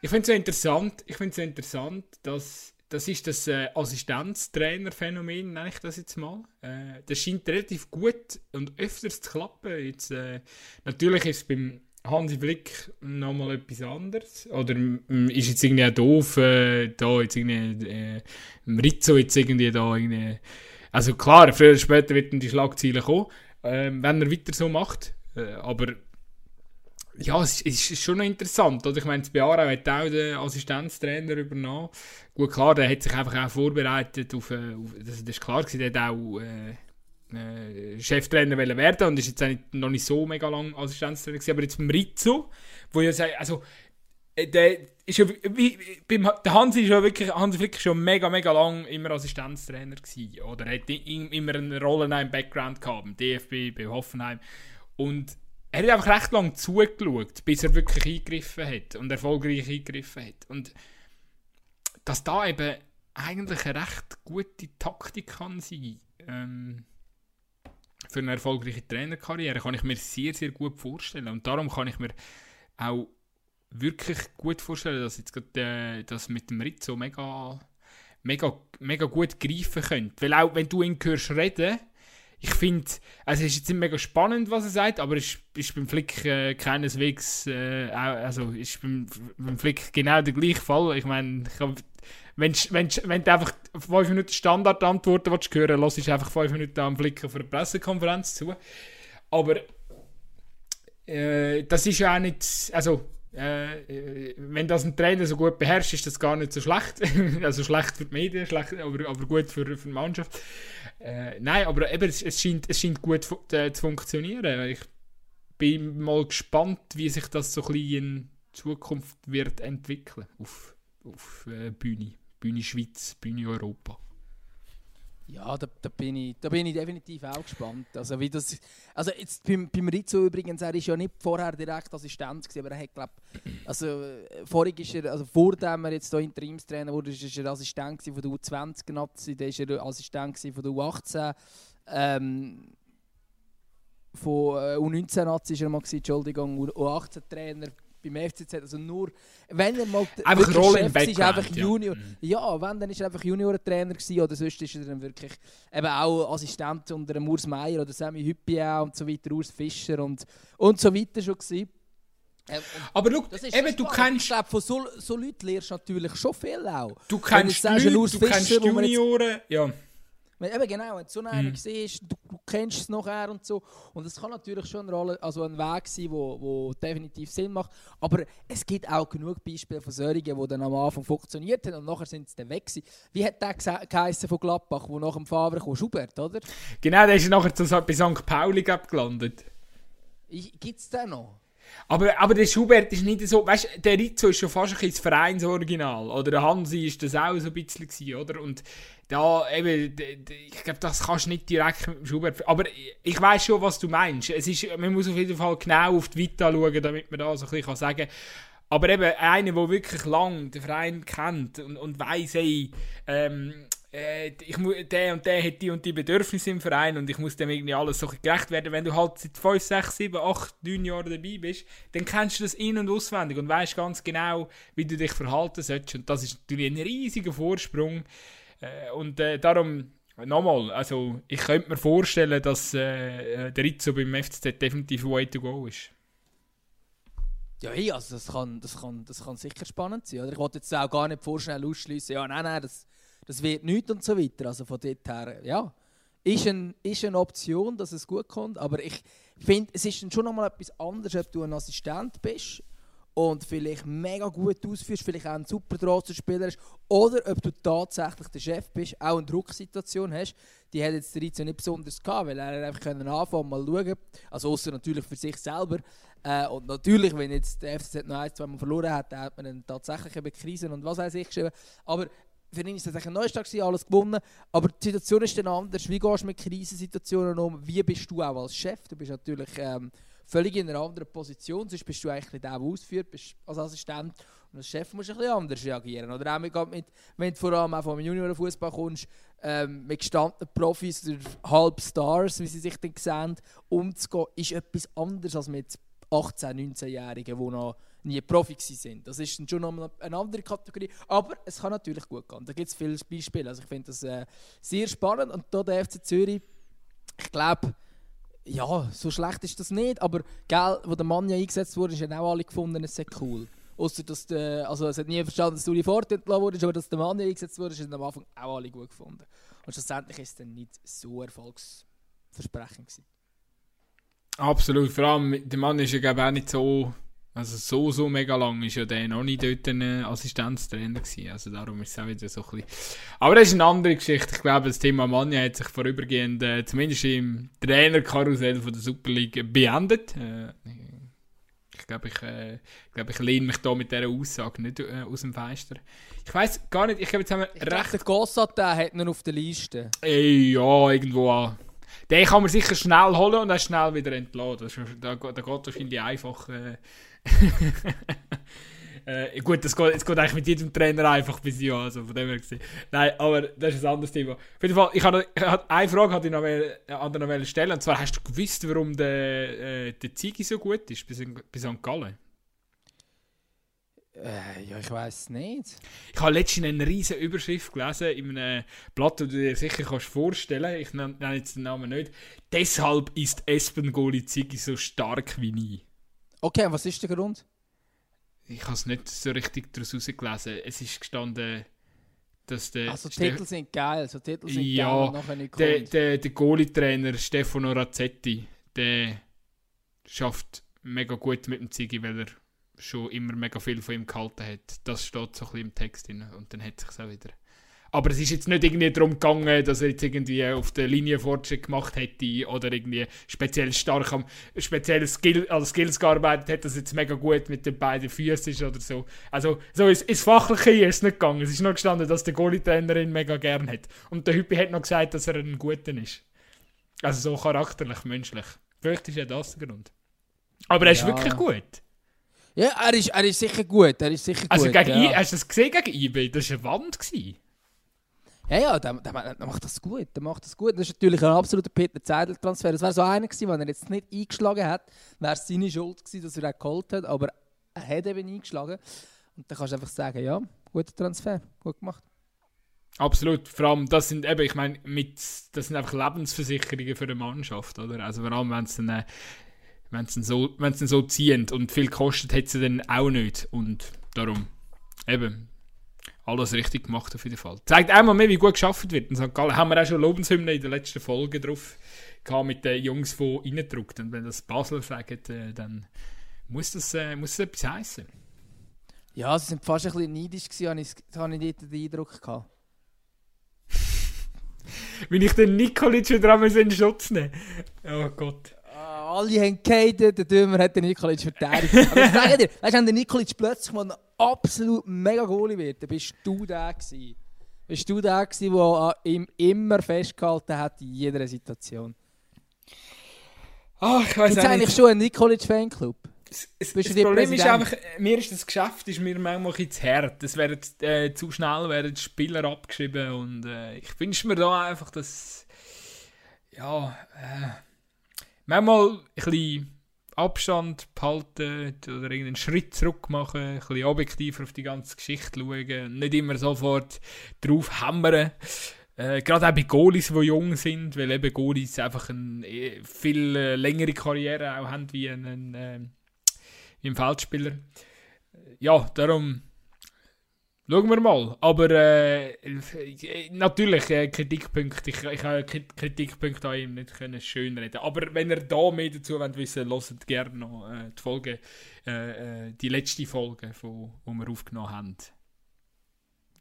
Ich finde es so interessant, ich finde so interessant, dass das ist das äh, Assistenztrainer-Phänomen, nenne ich das jetzt mal. Äh, das scheint relativ gut und öfters zu klappen. Jetzt, äh, natürlich ist es beim Hansi Flick nochmal etwas anderes. Oder mm, ist jetzt irgendwie auch doof, äh, da jetzt irgendwie, äh, Rizzo jetzt irgendwie da irgendwie... Also klar, früher oder später wird dann die Schlagzeilen kommen. ähm, wenn er weiter so macht. Äh, aber ja, es, es ist schon interessant. Oder? Ich meine, bei Aarau hat auch den Assistenztrainer übernommen. Gut, klar, der hat sich einfach auch vorbereitet auf, äh, auf das, das ist klar der hat auch äh, äh, Cheftrainer werden und ist jetzt nicht, noch nicht so mega lang Assistenztrainer gewesen, aber jetzt beim Rizzo, wo ja sagt, also äh, der ist ja, wie, beim, der Hansi ist ja wirklich, Hansi Flick schon mega, mega lang immer Assistenztrainer gewesen, oder hat immer eine Rolle im Background gehabt, beim DFB, bei Hoffenheim. Und er hat einfach recht lang zugeschaut, bis er wirklich eingegriffen hat und erfolgreich eingegriffen hat. Und dass da eben eigentlich eine recht gute Taktik kann sein ähm, für eine erfolgreiche Trainerkarriere, kann ich mir sehr, sehr gut vorstellen. Und darum kann ich mir auch wirklich gut vorstellen, dass jetzt gerade äh, das mit dem Rizzo mega, mega, mega gut greifen könnte. Weil auch wenn du ihn hörst reden, ich finde, also es ist jetzt nicht mega spannend, was er sagt, aber es ist beim Flick äh, keineswegs, äh, also ist beim, beim Flick genau der gleiche Fall. Ich meine, wenn, wenn, wenn du einfach 5 Minuten Standardantworten willst hören willst, lass einfach 5 Minuten am Flick auf einer Pressekonferenz zu. Aber äh, das ist ja auch nicht, also äh, wenn das ein Trainer so gut beherrscht, ist das gar nicht so schlecht. [LAUGHS] also schlecht für die Medien, schlecht, aber, aber gut für, für die Mannschaft. Äh, nein, aber eben, es, es, scheint, es scheint gut fu äh, zu funktionieren. Ich bin mal gespannt, wie sich das so ein bisschen in Zukunft wird entwickeln auf, auf äh, Bühne. Bühne Schweiz, Bühne Europa. Ja, da, da, bin ich, da bin ich definitiv auch gespannt. Also, wie das, also jetzt beim, beim Rizzo übrigens, er ist ja nicht vorher direkt Assistent gewesen, aber er hat, glaube also äh, vorig er, also vor er jetzt hier Interimstrainer wurde, ist er Assistent von der U20-Nazi, dann ist er Assistent von der U18, ähm, von äh, U19-Nazi ist er mal gewesen, Entschuldigung, U18-Trainer beim FCZ. Also nur, wenn er mal einfach Rolle Chef ist, einfach Junior. Ja. ja, wenn, dann ist er einfach Junior-Trainer gewesen oder sonst ist er dann wirklich eben auch Assistent unter Urs Meier oder Sammy Hüppiau und so weiter, Urs Fischer und, und so weiter schon gewesen. Ähm, aber schau, eben, du kennst... Ich glaube, von so, so Leuten lernst du natürlich schon viel auch. Du kennst Leute, du Fischer, kennst Junioren, ja. Eben genau, wenn du so einen mhm. siehst, du, kennst es nachher und so. Und es kann natürlich schon eine Rolle, also ein Weg sein, wo, wo definitiv Sinn macht. Aber es gibt auch genug Beispiele von solchen, die dann am Anfang funktioniert haben und nachher sind sie dann weg gewesen. Wie hat der geheißen von Gladbach, wo nach dem Favre kam? Schubert, oder? Genau, der ist nachher zu, bei St. Pauli gelandet. Gibt es den noch? Aber, aber der Schubert ist nicht so, weißt du, der Rizzo ist schon fast ein das Vereinsoriginal. Oder der Hansi ist das auch so ein bisschen gewesen, oder? Und da eben, ich glaube, das kannst du nicht direkt mit dem Schubert. Aber ich weiß schon, was du meinst. Es ist, man muss auf jeden Fall genau auf die Vita schauen, damit man da so ein bisschen sagen kann. Aber eben einer, der wirklich lang den Verein kennt und, und weiss, hey, ähm, äh, ich der und der hat die und die Bedürfnisse im Verein und ich muss dem irgendwie alles so gerecht werden. Wenn du halt seit 5, 6, 7, 8, 9 Jahren dabei bist, dann kennst du das in- und auswendig und weißt ganz genau, wie du dich verhalten sollst. Und das ist natürlich ein riesiger Vorsprung. Äh, und äh, darum, nochmal, also ich könnte mir vorstellen, dass äh, der Rizzo beim FCZ definitiv way to go ist. Ja, hey, also das kann, das, kann, das kann sicher spannend sein. Oder? Ich wollte jetzt auch gar nicht vorschnell ausschließen, ja, nein, nein, das, das wird nichts und so weiter. Also von dort her, ja, ist, ein, ist eine Option, dass es gut kommt. Aber ich finde, es ist dann schon nochmal etwas anderes, ob du ein Assistent bist und vielleicht mega gut ausführst, vielleicht auch ein super Spieler ist, oder ob du tatsächlich der Chef bist, auch eine Drucksituation hast. Die hat jetzt Rizzo nicht besonders gehabt, weil er einfach können anfangen mal schauen. Also außer natürlich für sich selber. Äh, und natürlich, wenn jetzt der FCZ noch ein, zwei Mal verloren hat, dann hat man dann tatsächlich eben Krisen und was weiß ich geschrieben. Aber für ihn ist das ein Neustart gewesen, alles gewonnen. Aber die Situation ist dann anders. Wie gehst du mit Krisensituationen um? Wie bist du auch als Chef? Du bist natürlich ähm, völlig in einer anderen Position. Sonst bist du eigentlich der, der ausführt, bist als Assistent. Und als Chef musst du ein bisschen anders reagieren. Oder auch mit, mit, wenn du vor allem auch vom Juniorenfußball kommst, ähm, mit gestandenen Profis oder Halbstars, wie sie sich dann sehen, umzugehen, ist etwas anderes als mit 18-, 19-Jährigen, die noch nie Profi sind. Das ist schon noch eine andere Kategorie. Aber es kann natürlich gut gehen. Da gibt es viele Beispiele. Also ich finde das äh, sehr spannend. Und hier der FC Zürich, ich glaube, ja, so schlecht ist das nicht. Aber gell, wo der Mann ja eingesetzt wurde, haben auch alle gefunden, es sei cool. Außer dass der, also es hat nie verstanden, dass du die entlassen wurdest, aber dass der Mann ja eingesetzt wurde, haben am Anfang auch alle gut gefunden. Und schlussendlich ist es dann nicht so erfolgsversprechend gewesen. Absolut, vor allem, der Mann ist ja glaube auch nicht so, also so, so mega lang ist ja der noch nicht dort ein Assistenztrainer gewesen, also darum ist es auch wieder so ein bisschen... Aber das ist eine andere Geschichte, ich glaube, das Thema Manja hat sich vorübergehend, äh, zumindest im Trainerkarussell von der Super League beendet. Äh, ich glaube, ich, äh, glaub, ich lehne mich da mit dieser Aussage nicht äh, aus dem Fenster. Ich weiß gar nicht, ich glaube, jetzt haben wir ich recht... Der Gossat, der hat ihn auf der Liste. Ey, ja, irgendwo an. Den kann man sicher schnell holen und dann schnell wieder entladen. Da, da geht wahrscheinlich einfach... Äh, [LAUGHS] äh, gut, das geht, geht eigentlich mit jedem Trainer einfach bis ja, also von dem her gesehen. Nein, aber das ist ein anderes Thema. Auf jeden Fall, ich habe, eine Frage hatte ich noch will, an der noch stellen, und zwar, hast du gewusst, warum der, äh, der Zigi so gut ist in, bis St. Gallen? Äh, ja, ich weiß nicht. Ich habe letztens eine riesige Überschrift gelesen in einem Blatt, das du dir sicher kannst vorstellen Ich nenne jetzt den Namen nicht. Deshalb ist Espen Goli Ziggy so stark wie nie. Okay, was ist der Grund? Ich habe es nicht so richtig daraus herausgelesen. Es ist gestanden, dass der... Also Titel sind geil, so Titel sind ja, geil, der, der, der Goalie-Trainer Stefano Razzetti, der schafft mega gut mit dem Ziggy, weil er schon immer mega viel von ihm gehalten hat. Das steht so ein bisschen im Text drin und dann hat sich auch wieder aber es ist jetzt nicht irgendwie darum gegangen, dass er jetzt irgendwie auf der Linie Fortschritt gemacht hätte oder irgendwie speziell stark am speziellen Skill, also Skills gearbeitet hat, dass jetzt mega gut mit den beiden Füßen ist oder so. Also so ist, ins Fachliche ist es nicht gegangen. Es ist nur gestanden, dass der Goalie-Trainer ihn mega gern hat. Und der Hüppi hat noch gesagt, dass er ein Guter ist. Also so charakterlich, menschlich. Vielleicht ist ja das der Grund. Aber er ist ja. wirklich gut. Ja, er ist, er ist sicher gut. Er ist sicher also gut, gegen ja. I, hast du das gesehen gegen IB? Das war eine Wand. Gewesen. Ja, ja, der, der, der, macht das gut. Der macht das gut. Das ist natürlich ein absoluter Peter Zeidel-Transfer. Das wäre so einer gewesen, wenn er jetzt nicht eingeschlagen hat, wäre es seine Schuld gewesen, dass er ihn geholt hat. Aber er hat eben eingeschlagen. Und dann kannst du einfach sagen, ja, guter Transfer, gut gemacht. Absolut. Vor allem, das sind eben, ich meine, mit, das sind einfach Lebensversicherungen für eine Mannschaft, oder? Also vor allem, wenn es dann, wenn so, dann so ziehen und viel kostet, hat sie dann auch nicht. Und darum, eben, alles richtig gemacht auf jeden Fall. Zeigt einmal mehr, wie gut geschafft wird in St. Gallen. Haben wir auch schon Lobeshymne in der letzten Folge drauf gehabt mit den Jungs, die reindrückt. Und wenn das Basel sagt, äh, dann muss das, äh, muss das etwas heißen. Ja, sie sind fast ein bisschen neidisch gewesen, habe ich, habe ich dort den Eindruck gehabt. [LAUGHS] Wenn ich den Nikolic wieder einmal in Schutz nehme. Oh Gott alle haben gehatet, der Dümmer hat den Nikolic verteidigt. Aber ich sage dir, weißt wenn der Nikolic plötzlich mal ein absolut mega Goalie wird, dann bist du der gewesen. Bist du der gewesen, der an ihm immer festgehalten hat in jeder Situation. Ach, ich Gibt eigentlich schon einen Nikolic-Fanclub? Das, das, das Problem ist einfach, mir ist das Geschäft ist mir manchmal ein zu hart. Es werden äh, zu schnell werden die Spieler abgeschrieben und äh, ich wünsche mir da einfach, dass ja, äh, manchmal ein bisschen Abstand behalten oder irgendeinen Schritt zurück machen, ein bisschen objektiver auf die ganze Geschichte schauen, nicht immer sofort drauf hämmern. Äh, gerade auch bei Goalies, die jung sind, weil eben Goalies einfach eine eh, viel äh, längere Karriere auch haben wie ein, äh, wie ein Feldspieler. Ja, darum Schauen wir mal. Aber äh, natürlich, äh, Kritikpunkte. Ich, ich habe Kritikpunkte an ihm nicht können schön reden. Aber wenn ihr da mehr dazu wollt wissen wollt, hört gerne noch äh, die Folge, äh, äh, die letzte Folge, die wir aufgenommen haben.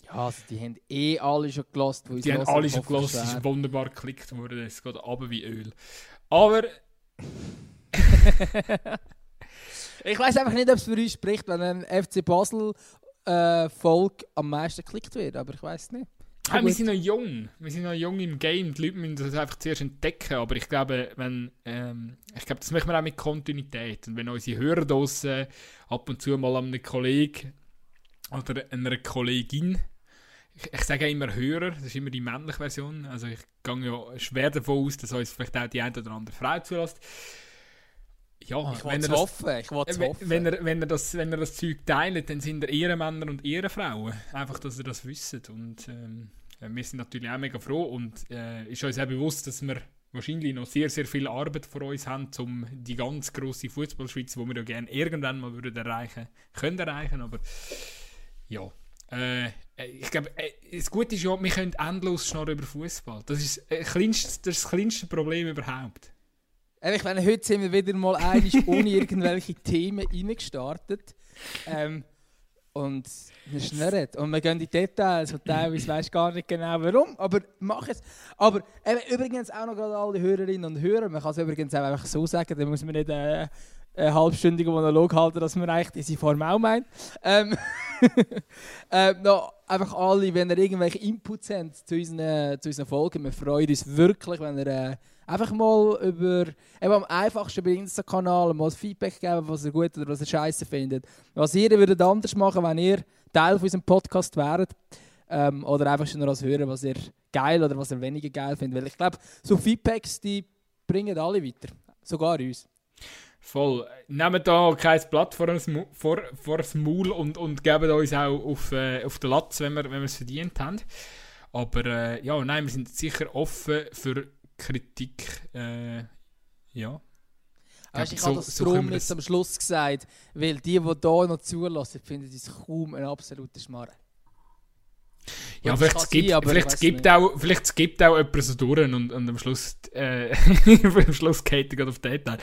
Ja, also die haben eh alle schon gelost. Die haben alle schon gelost. Es ist wunderbar geklickt worden. Es geht aber wie Öl. Aber. [LAUGHS] ich weiß einfach nicht, ob es für uns spricht, wenn ein FC Basel äh, Folge am meisten geklickt wird, aber ich weiß nicht. Ja, wir sind noch jung. Wir sind noch jung im Game. Die Leute müssen das einfach zuerst entdecken. Aber ich glaube, wenn, ähm, ich glaube, das machen wir auch mit Kontinuität. Und wenn unsere Hörer draussen ab und zu mal einem Kollegen oder einer Kollegin, ich, ich sage immer Hörer, das ist immer die männliche Version. Also ich gehe ja schwer davon aus, dass uns vielleicht auch die eine oder andere Frau zulässt ja, ich wenn er das, hoffen, ich wenn, hoffen. Wenn er, wenn, er das, wenn er das Zeug teilt, dann sind er Ehrenmänner und Ehrenfrauen. Einfach, dass er das wissen. Und ähm, wir sind natürlich auch mega froh und äh, ist uns auch bewusst, dass wir wahrscheinlich noch sehr, sehr viel Arbeit vor uns haben, um die ganz grosse Fußballschweiz, die wir ja gerne irgendwann mal würden erreichen können, erreichen. Aber ja, äh, ich glaube, äh, das Gute ist ja, wir können endlos schnurren über Fußball. Das ist, äh, kleinst, das ist das kleinste Problem überhaupt. Ich meine, heute sind wir wieder mal einig [LAUGHS] ohne irgendwelche Themen reingestartet. Ähm, und wir schnurren. Und wir gehen in Details und teilweise weiß gar nicht genau warum, aber mach es. Aber eben, übrigens auch noch gerade alle Hörerinnen und Hörer, man kann es übrigens auch einfach so sagen, da muss man nicht äh, einen halbstündigen Monolog halten, dass man eigentlich diese Form auch meint. Ähm, [LAUGHS] äh, noch einfach alle, wenn ihr irgendwelche Inputs habt zu unseren, zu unseren Folgen, wir freuen uns wirklich, wenn ihr äh, einfach mal über, eben am einfachsten über Insta-Kanal mal Feedback geben, was ihr gut oder was ihr scheiße findet. Was ihr würdet anders machen, wenn ihr Teil von unserem Podcast wäret. Ähm, oder einfach schon als hören, was ihr geil oder was ihr weniger geil findet. Weil ich glaube, so Feedbacks, die bringen alle weiter. Sogar uns. Voll. Nehmt da kein Blatt vor das, vor, vor das Maul und, und geben uns auch auf, äh, auf den Latz, wenn wir, wenn wir es verdient haben. Aber äh, ja, nein, wir sind sicher offen für Kritik. Äh, ja. Weißt, ich so, habe das so darum jetzt am Schluss gesagt, weil die, die hier noch zulassen, finden es kaum ein absoluter Schmarrn. Ja, vielleicht es gibt, vielleicht gibt auch, vielleicht es gibt auch jemand so durch und, und am Schluss, äh, [LAUGHS] am Schluss geht er auf Detail.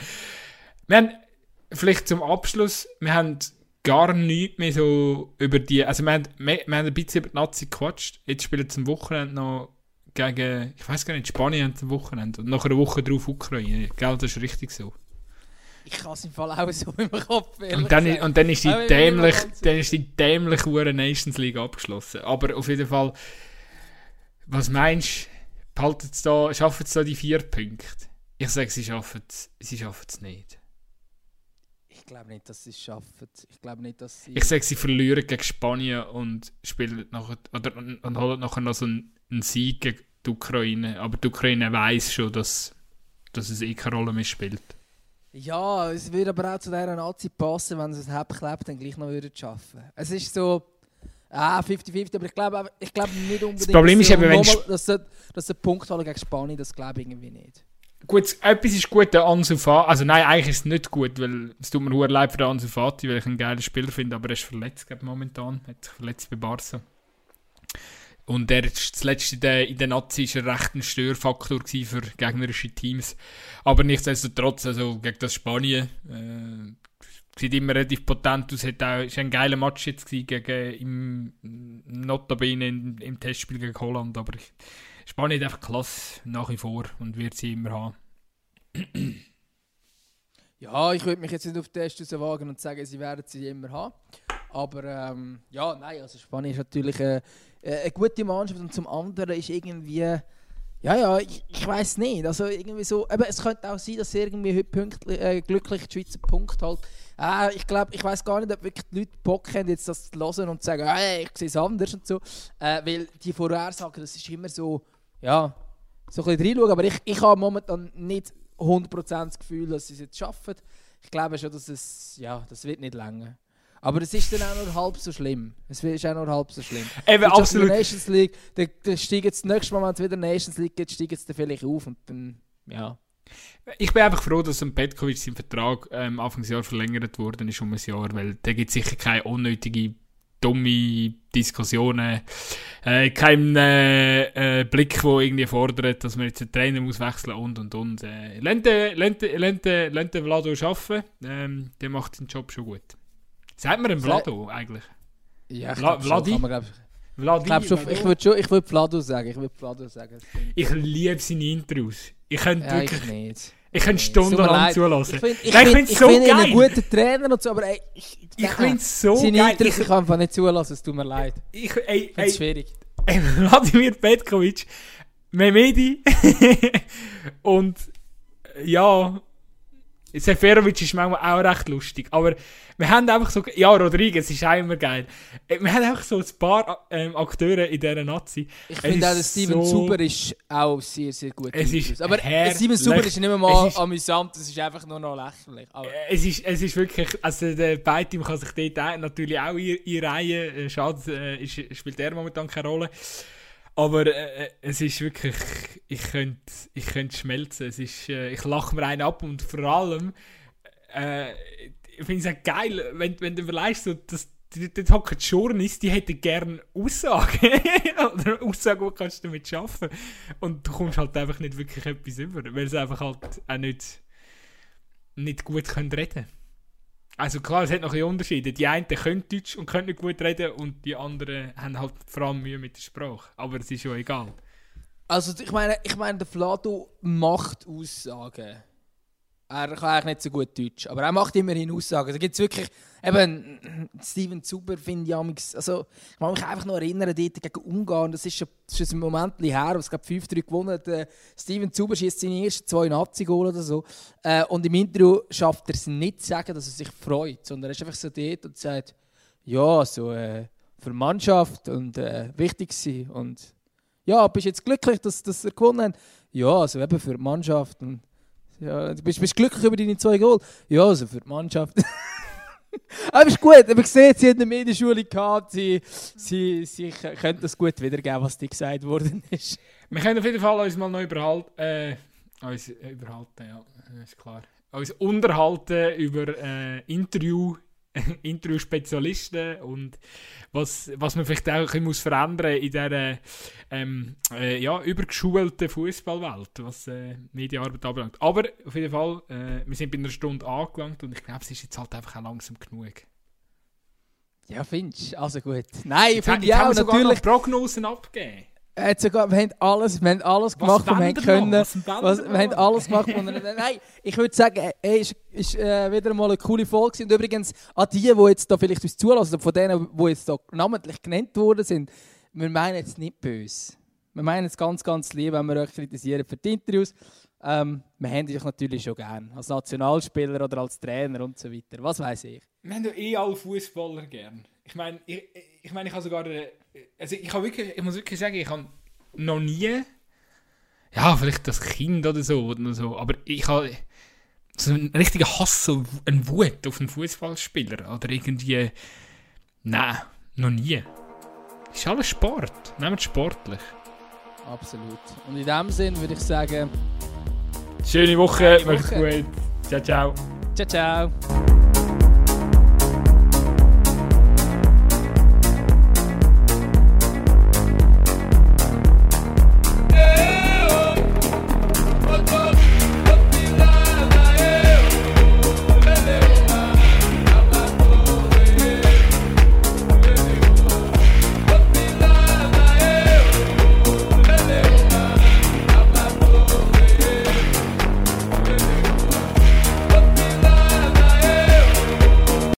Wir haben, vielleicht zum Abschluss, wir haben gar nichts mehr so über die, also wir haben, wir, wir haben ein bisschen über die Nazi gequatscht, jetzt spielen zum Wochenende noch gegen, ich weiß gar nicht, Spanien zum Wochenende und nach einer Woche drauf Ukraine, gell, das ist richtig so. Ich kann es im Fall auch so [LAUGHS] im Kopf und dann, gesagt. und dann ist die dämlich, dann ist die dämliche Hure Nations League abgeschlossen. Aber auf jeden Fall, was meinst du, da, schaffen da die vier Punkte? Ich sage, sie schaffen es sie nicht. Ich glaube nicht, dass sie es schaffen. Ich glaube nicht, dass sie... Ich sage, sie verlieren gegen Spanien und spielen nachher, oder, und holen nachher noch so einen, einen Sieg gegen die Ukraine. Aber die Ukraine weiß schon, dass, dass es eh keine Rolle mehr spielt. Ja, es würde aber auch zu dieser Nazi passen, wenn sie es hebklebt, dann gleich noch würden schaffen. Es ist so, ah, 50-50, aber ich glaube ich glaub nicht unbedingt, das Problem ist, eben, wenn dass, sie, dass sie Punkt gegen Spanien, das glaube ich irgendwie nicht. Gut, etwas ist gut, der Ansu Fati, also nein, eigentlich ist es nicht gut, weil es tut mir nur leid für den Ansu Fati, weil ich einen geilen Spieler finde, aber er ist verletzt glaube momentan, er hat sich verletzt bei Barca. Und er ist zuletzt in der, in der Nazi ist er recht ein Störfaktor für gegnerische Teams. Aber nichtsdestotrotz, also gegen das Spanien, äh, sieht immer relativ potent aus. Hat auch, ist ein geiler Match jetzt gegen, im, Notabene im, im Testspiel gegen Holland. Aber Spanien hat einfach klasse nach wie vor und wird sie immer haben. Ja, ich würde mich jetzt nicht auf den Test wagen und sagen, sie werden sie immer haben. Aber ähm, ja, nein, also Spanien ist natürlich eine, eine gute Mannschaft und zum anderen ist irgendwie, ja, ja, ich, ich weiß nicht. Also irgendwie so, aber es könnte auch sein, dass irgendwie heute pünktlich, äh, glücklich die Schweizer Punkt halt. Äh, ich glaube, ich weiß gar nicht, ob wirklich die Leute Bock haben, jetzt das zu hören und zu sagen, hey, ich sehe es anders und so. Äh, weil die Vorhersagen, das ist immer so, ja, so ein bisschen reinschauen. Aber ich, ich habe momentan nicht 100% das Gefühl, dass sie es jetzt schaffen. Ich glaube schon, dass es, ja, das wird nicht länger. Aber es ist dann auch nur halb so schlimm. Es ist auch nur halb so schlimm. Eben, absolut. Nations League, dann, dann steigt jetzt nächstes Mal, wenn es wieder Nations League geht, steigt es dann vielleicht auf und dann, ja. Ich bin einfach froh, dass ein Petkovic sein Vertrag ähm, Anfangsjahr verlängert worden ist um ein Jahr, weil da gibt sicher keine unnötige dumme Diskussionen, äh, kein äh, äh, Blick, der irgendwie fordert, dass man jetzt einen Trainer muss wechseln und und und. Äh, Lente, Lente, Lente, Lente Vlado arbeiten, ähm, der macht seinen Job schon gut. Sagt man ein Vlado eigentlich? Ja, ich Vla Vladi? Vladi, ich, schon, ich würde schon, ich würde Vlado sagen, ich würde Vlado sagen. Ich liebe seine Intros. Ich könnte ja, wirklich... Ich nicht. Ich könnte stundenlang zulassen. Ich finde ich find, find, so find ihn einen guten Trainer und so, aber ey, ich, ich finde es so seine geil. Seine ich kann einfach nicht zulassen, es tut mir leid. Ich, ey, ey, schwierig. Ey, Vladimir Petkovic, Memedi [LAUGHS] und ja, Seferovic ist manchmal auch recht lustig, aber wir haben einfach so, ja, Rodriguez ist auch immer geil. Äh, wir haben einfach so ein paar ähm, Akteure in dieser Nazi. Ich finde auch, dass Steven so, Zuber ist auch sehr, sehr gut. Es ist aber Steven Zuber ist nicht mehr mal ist, amüsant, es ist einfach nur noch lächerlich. Aber. Äh, es, ist, es ist wirklich, also der Beiteam kann sich dort natürlich auch einreihen. Äh, schade, äh, spielt er momentan keine Rolle. Aber äh, es ist wirklich, ich könnte ich könnt schmelzen. Es ist, äh, ich lache mir einen ab und vor allem, äh, ich finde es auch geil, wenn, wenn du überlegst, so, dass dort hocken Journalisten, die hätten gerne Aussagen. [LAUGHS] Oder Aussagen, die kannst du damit schaffen. Und du kommst halt einfach nicht wirklich etwas über, weil es einfach halt auch nicht nicht gut können reden Also klar, es hat noch ein Unterschiede. Die einen können Deutsch und können nicht gut reden und die anderen haben halt vor allem Mühe mit der Sprache. Aber es ist ja egal. Also ich meine, ich meine, der Flato macht Aussagen. Er kann eigentlich nicht so gut Deutsch, aber er macht immerhin Aussagen. Da gibt es wirklich, eben, Steven Zuber finde ich amigs, also ich kann mich einfach noch erinnern, dort gegen Ungarn, das ist schon, ein Moment her, was glaube 5-3 gewonnen hat. Äh, Steven Zuber schießt seine ersten zwei Nazi-Goal oder so. Äh, und im Interview schafft er es nicht zu sagen, dass er sich freut, sondern er ist einfach so dort und sagt, ja, so äh, für die Mannschaft und äh, wichtig sein und ja, bist jetzt glücklich, dass, dass er gewonnen hat? Ja, also eben für die Mannschaft. Und, ja, du bist, bist glücklich über deine zwei Goal? Ja, also für die Mannschaft. [LAUGHS] Aber ist gut, aber sieht, sie hat eine Medienschule gehabt, sie, sie, sie können das gut wiedergeben, was dir gesagt worden ist. Wir können auf jeden Fall uns mal noch überhalten, äh, uns überhalten, ja, ist klar. Uns unterhalten über äh, Interview [LAUGHS] Interview-Spezialisten und was, was man vielleicht auch ein muss verändern in dieser ähm, äh, ja, übergeschulten Fußballwelt, was äh, Medienarbeit anbelangt. Aber auf jeden Fall, äh, wir sind bei einer Stunde angelangt und ich glaube, es ist jetzt halt einfach auch langsam genug. Ja, findest? Also gut. Nein, ich finde ja auch natürlich... Prognosen abgeben. Hat sogar, wir haben alles, wir haben alles gemacht, was wir haben können. Was was, wir haben alles gemacht. wir, nein, ich würde sagen, es ist, ist äh, wieder mal eine coole Folge. Und übrigens an die, die jetzt da vielleicht uns zulassen, von denen, die jetzt da namentlich genannt worden sind, wir meinen jetzt nicht böse. Wir meinen es ganz, ganz lieb, wenn wir euch kritisieren für die Interviews. Ähm, wir haben dich natürlich schon gern. Als Nationalspieler oder als Trainer und so weiter. Was weiß ich. Wir haben ja eh alle Fußballer gern. Ich meine, ich, ich, meine, ich habe sogar. Also ich, habe wirklich, ich muss wirklich sagen, ich habe noch nie. Ja, vielleicht das Kind oder so, oder so aber ich habe so einen richtigen Hass, so einen Wut auf einen Fußballspieler oder irgendwie. Nein, noch nie. Ist alles Sport. Nehmt sportlich. Absolut. Und in dem Sinn würde ich sagen. Schöne Woche, macht's gut. Ciao, ciao. Ciao, ciao.